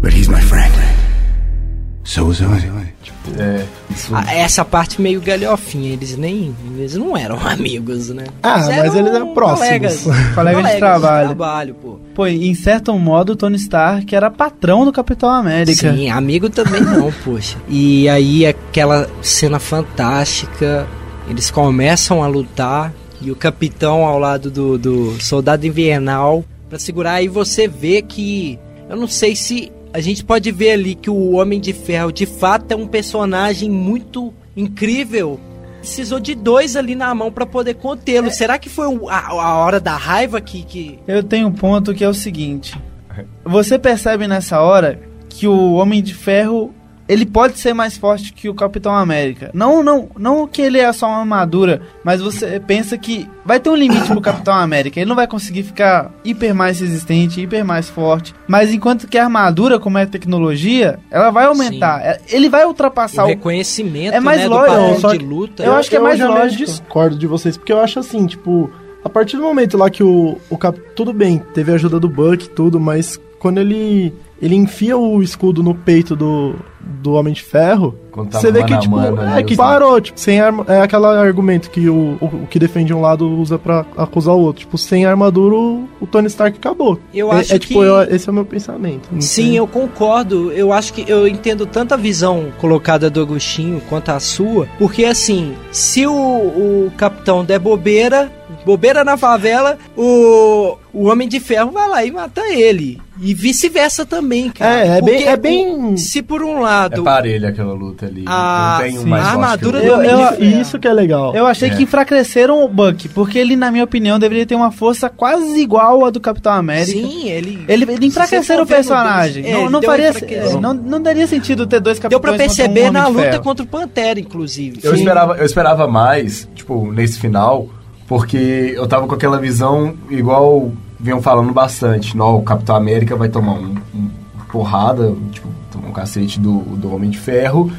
But he's my friend. So was I. É, isso. Ah, Essa parte meio galhofinha, eles nem. Eles não eram amigos, né? Ah, mas eles eram próximos. Colegas, Colegas de trabalho. trabalho, pô. Pô, em certo modo, o Tony Stark era patrão do Capitão América. Sim, amigo também não, poxa. E aí aquela cena fantástica, eles começam a lutar e o capitão ao lado do, do soldado invernal pra segurar e você vê que eu não sei se a gente pode ver ali que o Homem de Ferro de fato é um personagem muito incrível. Precisou de dois ali na mão pra poder contê-lo. Será que foi a, a hora da raiva que, que Eu tenho um ponto que é o seguinte. Você percebe nessa hora que o Homem de Ferro ele pode ser mais forte que o Capitão América. Não, não, não que ele é só uma armadura, mas você pensa que vai ter um limite pro Capitão América. Ele não vai conseguir ficar hiper mais resistente, hiper mais forte. Mas enquanto que a armadura, como é tecnologia, ela vai aumentar. É- Ele vai ultrapassar o o reconhecimento É mais né, do lógico, de luta? Eu acho que é mais já meio lógico. discordo de vocês, porque eu acho assim, tipo, a partir do momento lá que o, o Cap... Tudo bem, teve a ajuda do Buck e tudo, mas quando ele ele enfia o escudo no peito do, do Homem de Ferro, você vê que, a tipo, mano é que eu- parou, tipo, sem arma, é aquele argumento que o, o, o que defende um lado usa pra acusar o outro. Tipo, sem armadura, o, o Tony Stark acabou. Eu é, acho é, tipo, que- eu- esse é o meu pensamento. Sim, sei. eu concordo. Eu acho que eu entendo tanto a visão colocada do Agostinho quanto a sua, porque assim, se o, o capitão der bobeira, bobeira na favela, o, o Homem de Ferro vai lá e mata ele. E vice-versa também, cara. É, é bem- Porque é bem- Se por um É lado. parelha aquela luta ali. A- não tem um sim, mais a armadura do. Eu-. Isso que é legal. Eu achei É. que enfraqueceram o Buck, porque ele, na minha opinião, deveria ter uma força quase igual à do Capitão América. Sim, ele. Ele, ele enfraqueceram o personagem. é, não, ele não deu faria. é, não, não daria sentido ter dois Deu capitães. pra contra um perceber Homem na luta Ferro. contra o Pantera, inclusive. Eu Sim. esperava, eu esperava mais, tipo, nesse final, porque eu tava com aquela visão igual vinham falando bastante. Não, o Capitão América vai tomar um, um porrada, tipo, tomar um cacete do, do Homem de Ferro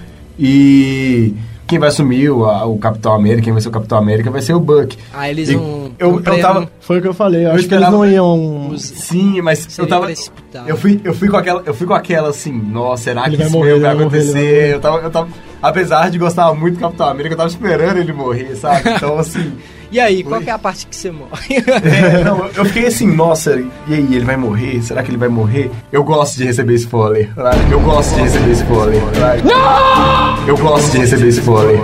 e quem vai assumir o, a- o Capitão América, quem vai ser o Capitão América vai ser o Buck. Ah, eles E não. eu, eu tava Foi o que eu falei. Eu, Eu acho que eles não iam. Sim, mas eu tava. precipitado. Eu fui, eu fui com aquela, eu fui com aquela assim, nossa, será Ele que vai isso morrer, vai acontecer? morrer. Eu tava, eu tava, apesar de gostar muito do Capitão América, eu tava esperando ele morrer, sabe? Então assim, E aí, qual que é a parte que você morre? é, não, eu fiquei assim, nossa, e aí, ele vai morrer? Será que ele vai morrer? Eu gosto de receber spoiler, eu gosto de receber spoiler. sabe? Eu gosto de receber spoiler.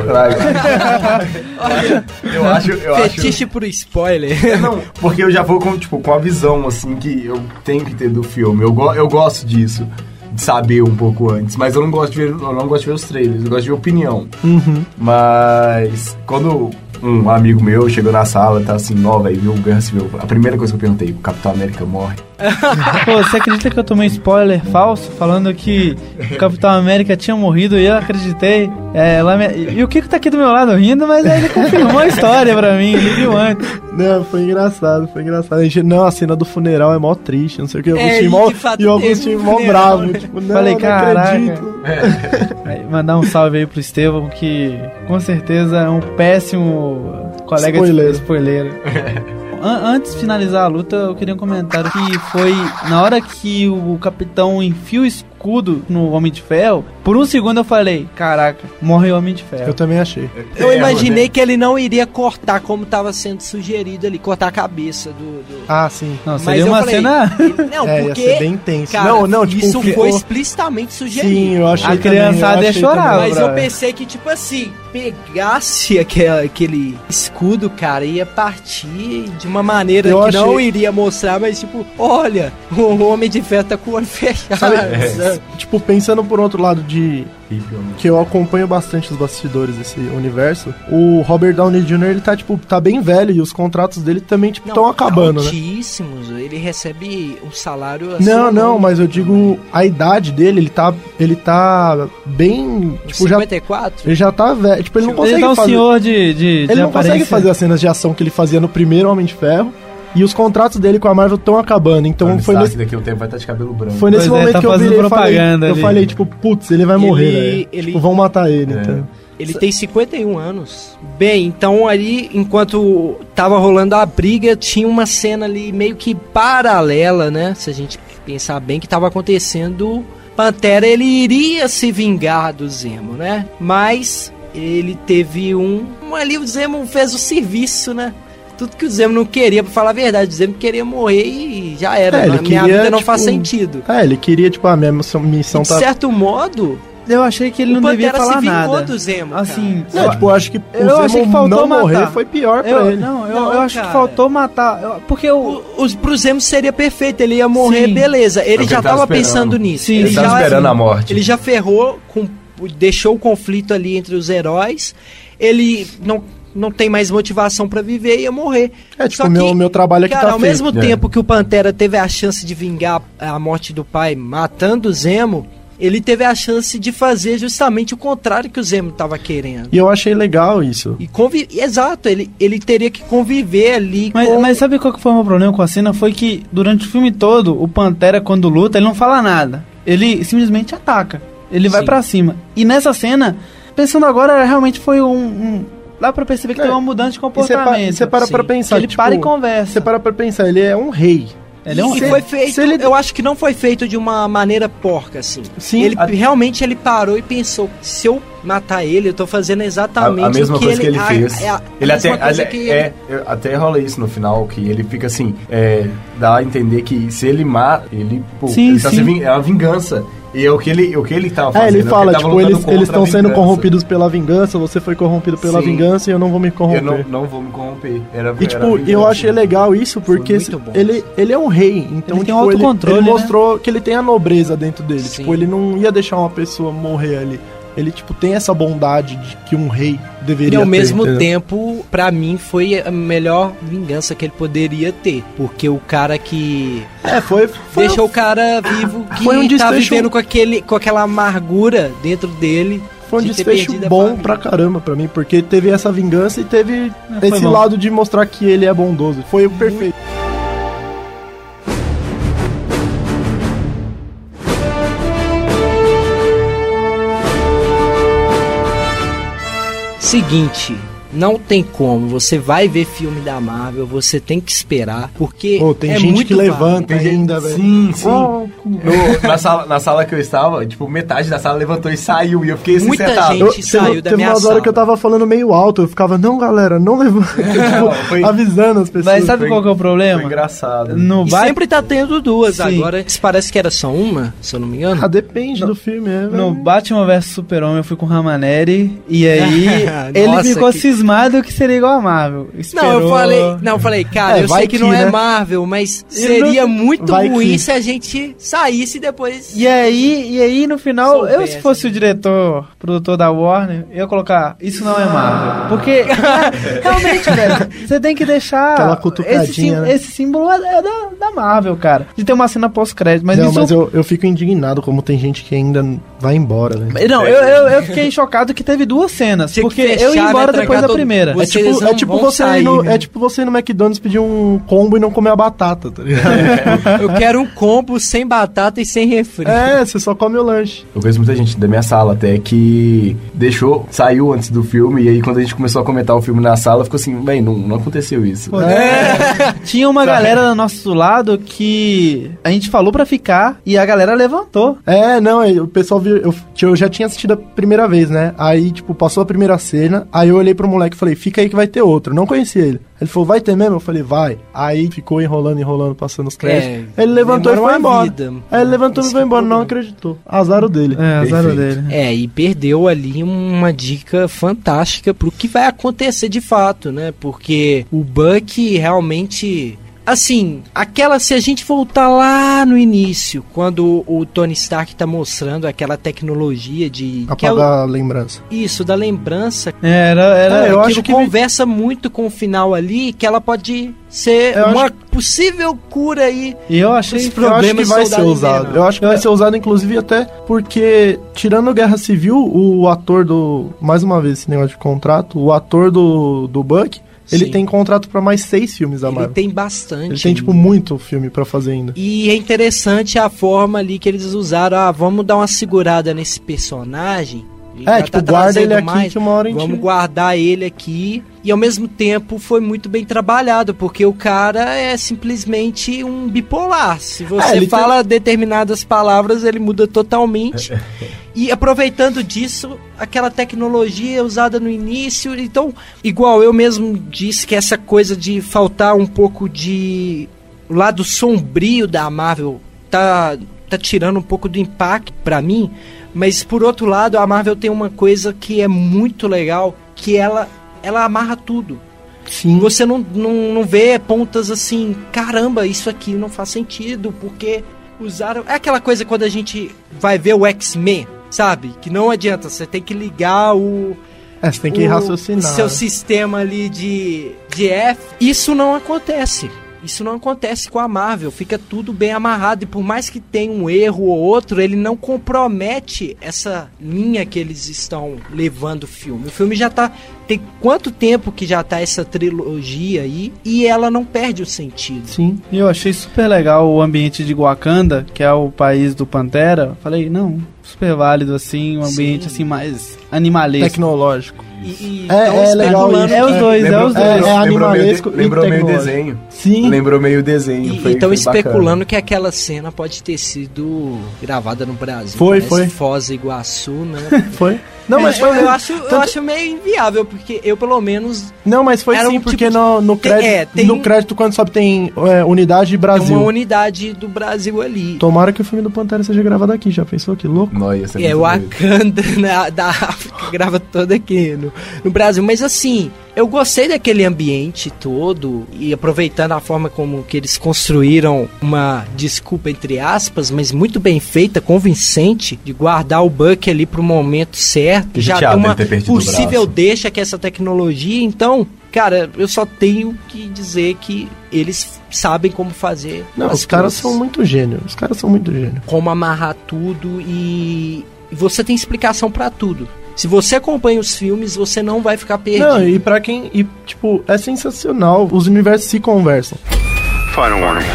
eu acho, eu acho. Fetiche pro spoiler. É, não, porque eu já vou com, tipo, com a visão, assim, que eu tenho que ter do filme. Eu, go eu gosto disso, de saber um pouco antes. Mas eu não gosto de ver, eu não gosto de ver os trailers, eu gosto de ver opinião. Uhum. Mas quando um amigo meu chegou na sala e tá assim, ó, velho, viu o Civil, a primeira coisa que eu perguntei, o Capitão América morre? Pô, você acredita que eu tomei spoiler falso falando que o Capitão América tinha morrido e eu acreditei? É, lá me- E o Kiko tá aqui do meu lado rindo, mas aí ele confirmou a história pra mim, ele viu antes. Não, foi engraçado, foi engraçado. A gente, não, a cena do funeral é mó triste, não sei o que. O É, e mó, fato e Agostinho um mó funeral, bravo. né? Tipo, não, Falei, não caraca. acredito. Aí, mandar um salve aí pro Estevão, que com certeza é um péssimo colega Spoiler. de spoiler. An- antes de finalizar a luta, eu queria um comentário que foi na hora que o capitão enfia o escudo no Homem de Ferro, por um segundo eu falei, caraca, morre o Homem de Ferro. Eu também achei. Eu É, imaginei né? que ele não iria cortar como estava sendo sugerido ali, cortar a cabeça do. do- Ah, sim. Não, Mas seria eu uma falei, cena... Não, É, ia porque. ser bem tenso. Cara, não, não, tipo, isso ficou- foi explicitamente sugerido. Sim, eu achei A também, criançada eu ia chorar. Mas eu pensei que, tipo assim, pegasse aquele, aquele escudo, cara, ia partir de uma maneira Eu que achei- não iria mostrar, mas tipo, olha, o Homem de Ferro tá com o olho fechado. Sabe, sabe? tipo, pensando por outro lado de. Que eu acompanho bastante os bastidores desse universo. O Robert Downey Jr., ele tá, tipo, tá bem velho e os contratos dele também, tipo, estão acabando, né? altíssimos, ele recebe um salário assim. Não, não, mas eu digo a idade dele, ele tá. Ele tá bem. Tipo, já. 54? Ele já tá velho. Tipo, ele não consegue Ele tá um fazer. senhor de, de, de ele não consegue aparência. fazer as cenas de ação que ele fazia no primeiro Homem de Ferro. E os contratos dele com a Marvel estão acabando. Então Tony foi Stark nesse, daqui a um tempo vai estar de cabelo branco. foi nesse Pois é, momento tá que eu virei falei, propaganda eu ali. falei, tipo, putz, ele vai Ele- morrer, velho. ele- Tipo, vão matar ele, É. então. Ele tem 51 anos. Bem, então ali, enquanto tava rolando a briga, tinha uma cena ali meio que paralela, né? Se a gente pensar bem, que tava acontecendo. Pantera, ele iria se vingar do Zemo, né? Mas ele teve um... um ali o Zemo fez o serviço, né? Tudo que o Zemo não queria, pra falar a verdade, o Zemo queria morrer e já era. É, ele A minha queria, vida não faz tipo, sentido. É, ele queria, tipo, a minha missão, missão de tá. certo modo, Eu achei que ele o não devia Pantera falar se vingou nada. do Zemo, cara. Assim, Não, eu- tipo, eu acho que o eu Zemo achei que faltou não morrer matar. foi pior pra eu, ele. Não, eu, Não, eu acho que faltou matar. eu- porque o. O- Os, pro Zemo seria perfeito, ele ia morrer, Sim. beleza. Ele É o já tava tava esperando. pensando nisso. Sim, ele Ele tava já, esperando a morte. Ele já ferrou, com, deixou o conflito ali entre os heróis. Ele não, não tem mais motivação pra viver e ia morrer. É, tipo, Só o meu, que, meu trabalho aqui Cara, tá ao feito. mesmo É. tempo que o Pantera teve a chance de vingar a morte do pai matando o Zemo, ele teve a chance de fazer justamente o contrário que o Zemo tava querendo. E eu achei legal isso. E convi Exato, ele, ele teria que conviver ali Mas, com... mas sabe qual que foi o meu problema com a cena? Foi que durante o filme todo, o Pantera, quando luta, ele não fala nada. Ele simplesmente ataca. Ele vai Sim. pra cima. E nessa cena, pensando agora, realmente foi um. um- dá pra perceber que É, tem uma mudança de E você pa- comportamento. você para Sim. pra pensar. ele tipo, para e conversa. Você para pra pensar, ele é um rei. Ele é um e rei. foi feito, se ele- eu acho que não foi feito de uma maneira porca, assim. Sim, ele a- realmente ele parou e pensou, se eu matar ele, eu tô fazendo exatamente a, a mesma o que coisa ele, que ele a- fez. é a ele até, mesma coisa ale- que é, é, até rola isso no final, que ele fica assim, é, dá a entender que se ele mata, ele, pô, Sim, ele tá sim. se ving- é uma vingança. E é o que ele, o que ele tava É, fazendo. ele é que fala, tava tipo, eles estão sendo corrompidos pela vingança, você foi corrompido pela Sim. vingança e eu não vou me corromper. Eu não, não vou me corromper. Era, E era tipo, vingança. eu achei legal isso porque ele, ele é um rei, então Ele tem tipo, ele, autocontrole, ele né? mostrou que ele tem a nobreza dentro dele. Sim. Tipo, ele não ia deixar uma pessoa morrer ali. Ele tipo tem essa bondade de que um rei E deveria ao ter, mesmo entendeu? tempo, pra mim, foi a melhor vingança que ele poderia ter. Porque o cara que É, foi, foi deixou o cara vivo que Foi um tá vivendo com, aquele, com aquela amargura dentro dele. Foi um de desfecho bom pra caramba pra mim, porque teve essa vingança e teve É, esse bom. lado de mostrar que ele é bondoso. Foi o perfeito. Seguinte, não tem como. Você vai ver filme da Marvel, você tem que esperar, porque Pô, tem é gente muito que levanta gente- ainda, velho. Sim, sim. Oh, No- na, sala, na sala que eu estava, tipo, metade da sala levantou e saiu. E eu fiquei Muita sentado. gente- Eu, saiu teve, da teve minha umas sala. horas que eu tava falando meio alto, eu ficava, não, galera, não levanta. Não, tipo, foi- avisando as pessoas. Mas sabe Foi- qual que é o problema? Foi engraçado. No E Bat- sempre tá tendo duas. Sim. Agora, parece que era só uma, se eu não me engano. Ah, depende do filme, é, No. Batman vs Super-Homem eu fui com o Ramaneri e aí ele Nossa, ficou que- cismado que seria igual a Marvel. Não, eu Esperou. falei, não, eu falei, cara, É, eu sei que, que, não é né? Marvel, mas seria não- muito vai ruim que. se a gente saísse depois. E aí, e aí no final, eu se fosse o diretor, produtor da Warner, eu ia colocar, isso não é Marvel. Porque, realmente, velho, você tem que deixar Aquela cutucadinha, esse, sim- né? esse símbolo é, é da, da Marvel, cara. De ter uma cena pós-crédito, mas não, isso... mas eu, eu fico indignado como tem gente que ainda vai embora, velho. Não, eu, eu, eu fiquei chocado que teve duas cenas, Tinha que porque fechar, eu ia né, embora depois da todo- primeira. É tipo, é, tipo você ir sair, no, né? é tipo você ir no McDonald's pedir um combo e não comer a batata, tá ligado? Eu quero um combo sem batata e sem refri. é, você só come o lanche. Eu conheço muita gente da minha sala até que deixou, saiu antes do filme, e aí quando a gente começou a comentar o filme na sala, ficou assim, bem, não, não aconteceu isso. É. Tinha uma galera do nosso lado que a gente falou pra ficar e a galera levantou. É, não, aí o pessoal viu. Eu, eu já tinha assistido a primeira vez, né? Aí, tipo, passou a primeira cena. Aí eu olhei pra monte moleque e falei, fica aí que vai ter outro. Eu não conhecia ele. Ele falou, vai ter mesmo? Eu falei, vai. Aí ficou enrolando, enrolando, passando os créditos. É, ele levantou e foi uma embora. vida. Aí ele levantou e Esse foi é o embora, não problema. acreditou. Azar o dele. É, azar o Perfeito. dele. É, e perdeu ali uma dica fantástica pro que vai acontecer de fato, né? Porque o Buck realmente. Assim, aquela. Se a gente voltar lá no início, quando o Tony Stark tá mostrando aquela tecnologia de. que é o- Apagar a lembrança. isso, da lembrança. É, era, era, É, eu acho que- conversa muito com o final ali, que ela pode ser Eu uma acho- possível cura aí. E eu achei. Acho que problemas vai ser soldado usado. Eu acho que vai ser usado, inclusive, até porque, tirando Guerra Civil, o ator do. Mais uma vez, esse negócio de contrato, o ator do, do Buck, ele Sim. tem contrato pra mais seis filmes da Ele Marvel. tem bastante. Ele tem, tipo, muito filme pra fazer ainda. E é interessante a forma ali que eles usaram. Ah, vamos dar uma segurada nesse personagem. É, tipo, tá guarda ele aqui que uma hora a gente- Vamos guardar ele aqui. E ao mesmo tempo foi muito bem trabalhado, porque o cara é simplesmente um bipolar. Se É, você tem- fala determinadas palavras, ele muda totalmente. E aproveitando disso, aquela tecnologia usada no início, então, igual eu mesmo disse que essa coisa de faltar um pouco de lado sombrio da Marvel tá tá tirando um pouco do impacto pra mim, mas por outro lado, a Marvel tem uma coisa que é muito legal, que ela ela amarra tudo. Sim. Você não, não, não vê pontas assim, caramba, isso aqui não faz sentido, porque usaram. É aquela coisa quando a gente vai ver o X-Men, sabe? Que não adianta, você tem que ligar o. É, você tem que o- raciocinar. Seu sistema ali de, de F. Isso não acontece. Isso não acontece com a Marvel, fica tudo bem amarrado e por mais que tenha um erro ou outro, ele não compromete essa linha que eles estão levando o filme. O filme já tá tem quanto tempo que já tá essa trilogia aí e ela não perde o sentido. Sim. E eu achei super legal o ambiente de Wakanda, que é o país do Pantera. Falei, não, super válido assim, um ambiente Sim. assim mais animalesco. Tecnológico. E, e É- tão é legal especulando isso. É os dois, é Lembrou- os dois. É, é lembrou meio, animalesco de- lembrou meio desenho. Sim. Lembrou meio desenho. E foi, foi especulando bacana. que aquela cena pode ter sido gravada no Brasil. Foi, Parece foi. Foz do Iguaçu, né? Foi? Não, mas É, foi eu, mesmo. acho, eu Tanto- acho meio inviável, porque eu, pelo menos, Não, mas foi sim, um porque tipo de- no, no, tem- crédito, é, tem- no crédito, quando sobe, tem é, unidade tem Brasil. uma unidade do Brasil ali. Tomara que o filme do Pantera seja gravado aqui, já pensou que louco? Nossa, ia ser É, o. Wakanda né, da África grava todo aqui no, no Brasil. Mas assim, eu gostei daquele ambiente todo e aproveitando a forma como que eles construíram uma desculpa entre aspas, mas muito bem feita, convincente, de guardar o Buck ali pro momento certo. Que já tem uma possível deixa que essa tecnologia, então, cara, eu só tenho que dizer que eles sabem como fazer. Não, as os caras são muito gênios. Os caras são muito gênios. como amarrar tudo e, e você tem explicação pra tudo. Se você acompanha os filmes, você não vai ficar perdido. Não, e pra quem. E, tipo, é sensacional. Os universos se conversam. Final warning.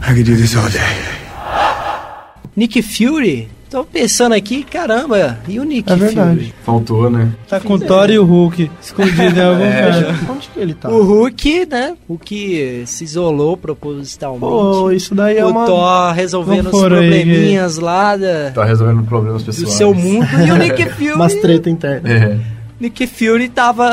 I could do this all day. Nick Fury, tô pensando aqui, caramba, e o Nick É verdade. Fury? Faltou, né? Tá com o Thor e o Hulk escondido em algum canto. Onde que ele tá? O Hulk, né? O que se isolou propositalmente. Pô, isso daí é o uma. Thor resolvendo os foram aí, probleminhas lá da, Tá resolvendo problemas do pessoais. seu mundo. E o Nick Fury. Umas treta interna. É. Nick Fury tava.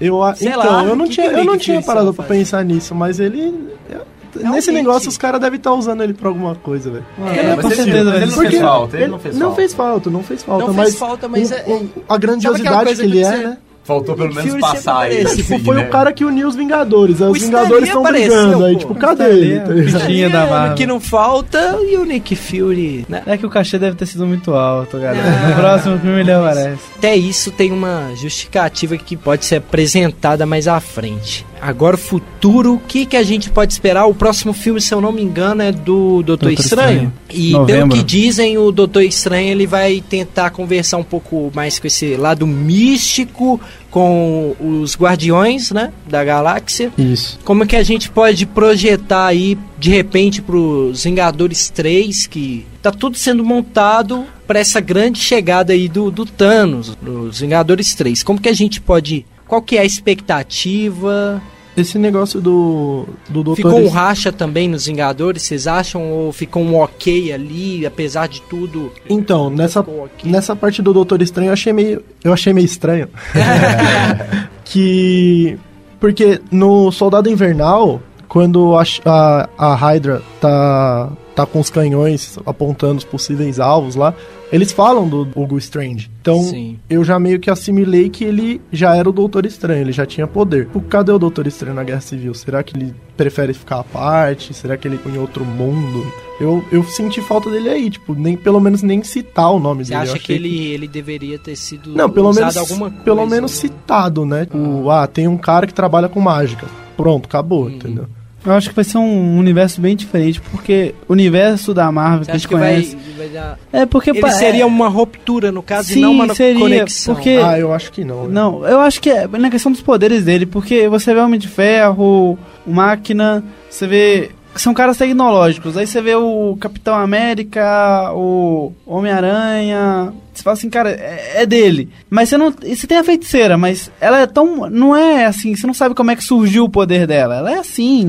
Eu, Sei então, lá, eu não que tinha, que o eu não Nick tinha Fury parado pra faz? pensar nisso, mas ele. eu- Nesse Realmente. negócio, os caras devem estar usando ele pra alguma coisa, velho. É, não com ele- certeza, mas ele velho. não fez falta, ele ele não fez não falta. fez falta, não fez falta, Não mas fez falta, mas o- é- o- a grandiosidade coisa que ele que é, né? Faltou pelo menos Fury passar ele. Tipo, assim, foi né? o cara que uniu os Vingadores. Aí os Vingadores estão brigando. Aí, tipo, O cadê ele? é Tá da É, Marvel. que não falta e o Nick Fury, né? É que o cachê deve ter sido muito alto, galera. Ah. No próximo filme ele aparece. Até isso tem uma justificativa que pode ser apresentada mais à frente. Agora, o futuro, o que, que a gente pode esperar? O próximo filme, se eu não me engano, é do Doutor Doutor Estranho. Estranho. E Novembro. pelo que dizem, o Doutor Estranho ele vai tentar conversar um pouco mais com esse lado místico, com os Guardiões, né, da Galáxia. Isso. Como que a gente pode projetar aí, de repente, pros Vingadores 3, que tá tudo sendo montado para essa grande chegada aí do, do Thanos, dos Vingadores 3. Como que a gente pode... Qual que é a expectativa? Esse negócio do, do Doutor Ficou um racha também nos Vingadores, vocês acham? Ou ficou um ok ali, apesar de tudo? Então, nessa, nessa parte do Doutor Estranho eu achei meio, eu achei meio estranho. que. Porque no Soldado Invernal, quando a, a, a Hydra tá, tá com os canhões apontando os possíveis alvos lá, eles falam do Hugo Strange. Então Sim. eu já meio que assimilei que ele já era o Doutor Estranho, ele já tinha poder. O- Cadê o Doutor Estranho na Guerra Civil? Será que ele prefere ficar à parte? Será que ele em outro mundo? Eu, eu senti falta dele aí, tipo, nem pelo menos nem citar o nome Você dele. Eu acha que ele, ele deveria ter sido Não, pelo menos, alguma coisa? pelo menos citado, né? O, ah, tem um cara que trabalha com mágica. Pronto, acabou, Uhum. entendeu? Eu acho que vai ser um universo bem diferente, porque o universo da Marvel Você que a gente que vai, conhece. vai dar... É porque Ele pa- seria é- uma ruptura, no caso, e Sim, não uma seria, conexão. porque- Ah, eu acho que não. né? Não, eu acho que é na questão dos poderes dele, porque você vê Homem de Ferro, o Máquina, você vê. São caras tecnológicos. Aí você vê o Capitão América, o Homem-Aranha. Você fala assim, cara, é, é dele. Mas você não. Você tem a feiticeira, mas ela é tão. Não é assim, você não sabe como é que surgiu o poder dela. Ela é assim.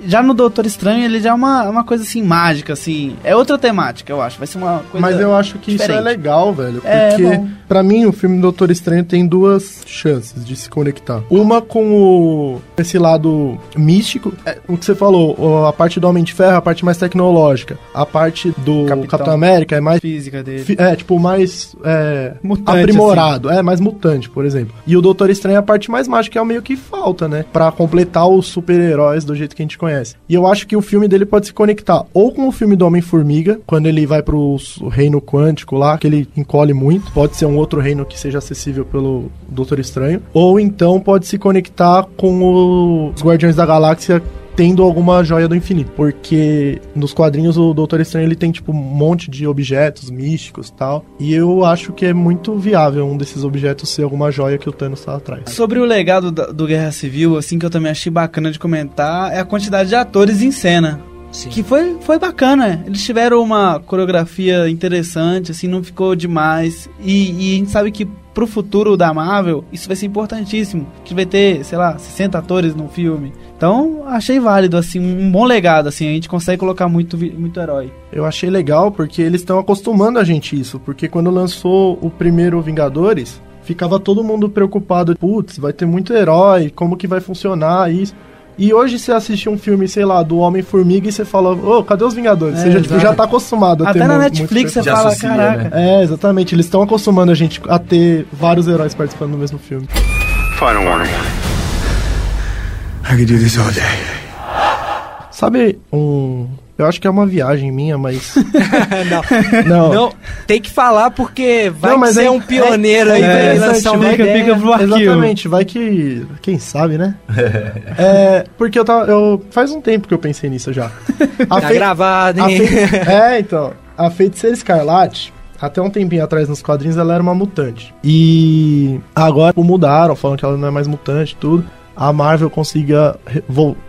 e já no Doutor Estranho, ele já é uma, uma coisa assim, mágica, assim. É outra temática, eu acho. Vai ser uma coisa. Mas eu acho que isso é diferente. legal, velho. É, Porque, bom. pra mim, o filme Doutor Estranho tem duas chances de se conectar. Uma com o esse lado místico, é, o que você falou, a parte do Homem de Ferro, a parte mais tecnológica. A parte do Capitão. Capitão, América é mais. Física dele. fi- É, tipo, mais. É, Mutante, assim. aprimorado. É, mais mutante, por exemplo. E o Doutor Estranho é a parte mais mágica, que é o meio que falta, né? Pra completar os super-heróis do jeito que a gente conhece. E eu acho que o filme dele pode se conectar ou com o filme do Homem-Formiga, quando ele vai pro reino quântico lá, que ele encolhe muito. Pode ser um outro reino que seja acessível pelo Doutor Estranho. Ou então pode se conectar com os Guardiões da Galáxia tendo alguma joia do infinito. Porque nos quadrinhos o Doutor Estranho ele tem tipo um monte de objetos místicos tal. E eu acho que é muito viável um desses objetos ser alguma joia que o Thanos tá atrás. Sobre o legado do Guerra Civil, assim, que eu também achei bacana de comentar, é a quantidade de atores em cena. Que foi, foi bacana. Eles tiveram uma coreografia interessante, assim, não ficou demais. E, e a gente sabe que pro futuro da Marvel, isso vai ser importantíssimo. Que vai ter, sei lá, 60 atores no filme. Então, achei válido, assim, um bom legado, assim. A gente consegue colocar muito, muito herói. Eu achei legal porque eles estão acostumando a gente isso. Porque quando lançou o primeiro Vingadores, ficava todo mundo preocupado. Putz, vai ter muito herói, como que vai funcionar isso. E hoje você assiste um filme, sei lá, do Homem-Formiga e você fala, ô, cadê os Vingadores? É, você já, tipo, já tá acostumado a Até ter na Netflix muito você fala, associa, caraca. É, exatamente. Eles estão acostumando a gente a ter vários heróis participando do mesmo filme. Final warning. I could do this all day. Sabe um... Eu acho que é uma viagem minha, mas... não. Não. Não, tem que falar porque vai Não, mas ser é- um pioneiro é, aí é lançar uma fica- ideia. fica pro arquivo. Exatamente, vai que. Quem sabe, né? é, porque eu tava. Eu, faz um tempo que eu pensei nisso já. A Tá fei- gravado, a hein? fei- É, então. A feiticeira escarlate. Até um tempinho atrás nos quadrinhos ela era uma mutante. E agora tipo, mudaram, falam que ela não é mais mutante e tudo. A Marvel consiga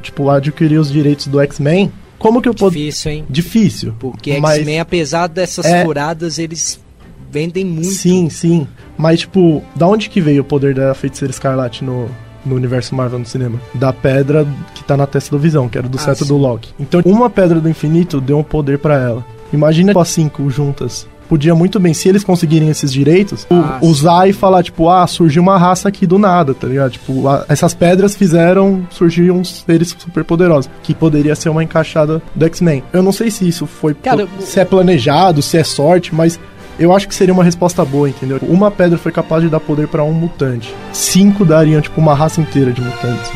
tipo, adquirir os direitos do X-Men. Como que eu posso. Difícil, hein? Difícil. Porque mas- X-Men, apesar dessas É. furadas, eles vendem muito. Sim, sim. Mas, tipo, da onde que veio o poder da feiticeira escarlate no, no universo Marvel no cinema? Da pedra que tá na testa do Visão, que era do Ah, do Loki. Então, uma pedra do infinito deu um poder pra ela. Imagina as cinco juntas. Podia muito bem, se eles conseguirem esses direitos, Ah, usar e falar, tipo, ah, surgiu uma raça aqui do nada, tá ligado? Tipo, a- essas pedras fizeram surgir uns seres super poderosos, que poderia ser uma encaixada do X-Men. Eu não sei se isso foi. Cara, se é planejado, se é sorte, mas eu acho que seria uma resposta boa, entendeu? Uma pedra foi capaz de dar poder pra um mutante. Cinco dariam, tipo, uma raça inteira de mutantes.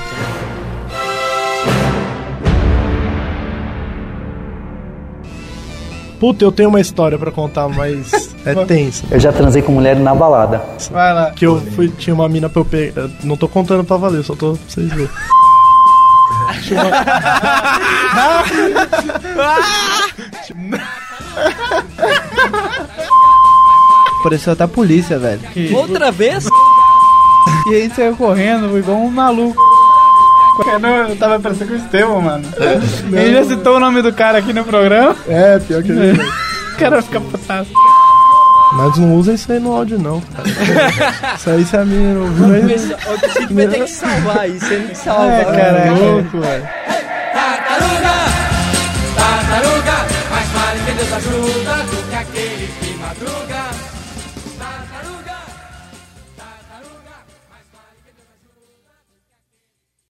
Puta, eu tenho uma história pra contar, mas é tensa. Eu já transei com mulher na balada. Vai lá. Que eu fui, tinha uma mina pra eu pegar. Não tô contando pra valer, só tô pra vocês verem. Tinha Pareceu até a polícia, velho. Outra vez? E aí saiu correndo, igual um maluco. Eu, não, eu tava parecendo com o Estevão, mano. Ele já citou o nome do cara aqui no programa. É, pior que ele. O cara fica putaço. Mas não usa isso aí no áudio, não, cara. isso aí se a menina ouviu. O vai ter que salvar isso, ele não salva. É, cara, é louco, velho. Tartaruga, tartaruga, mais vale que Deus ajuda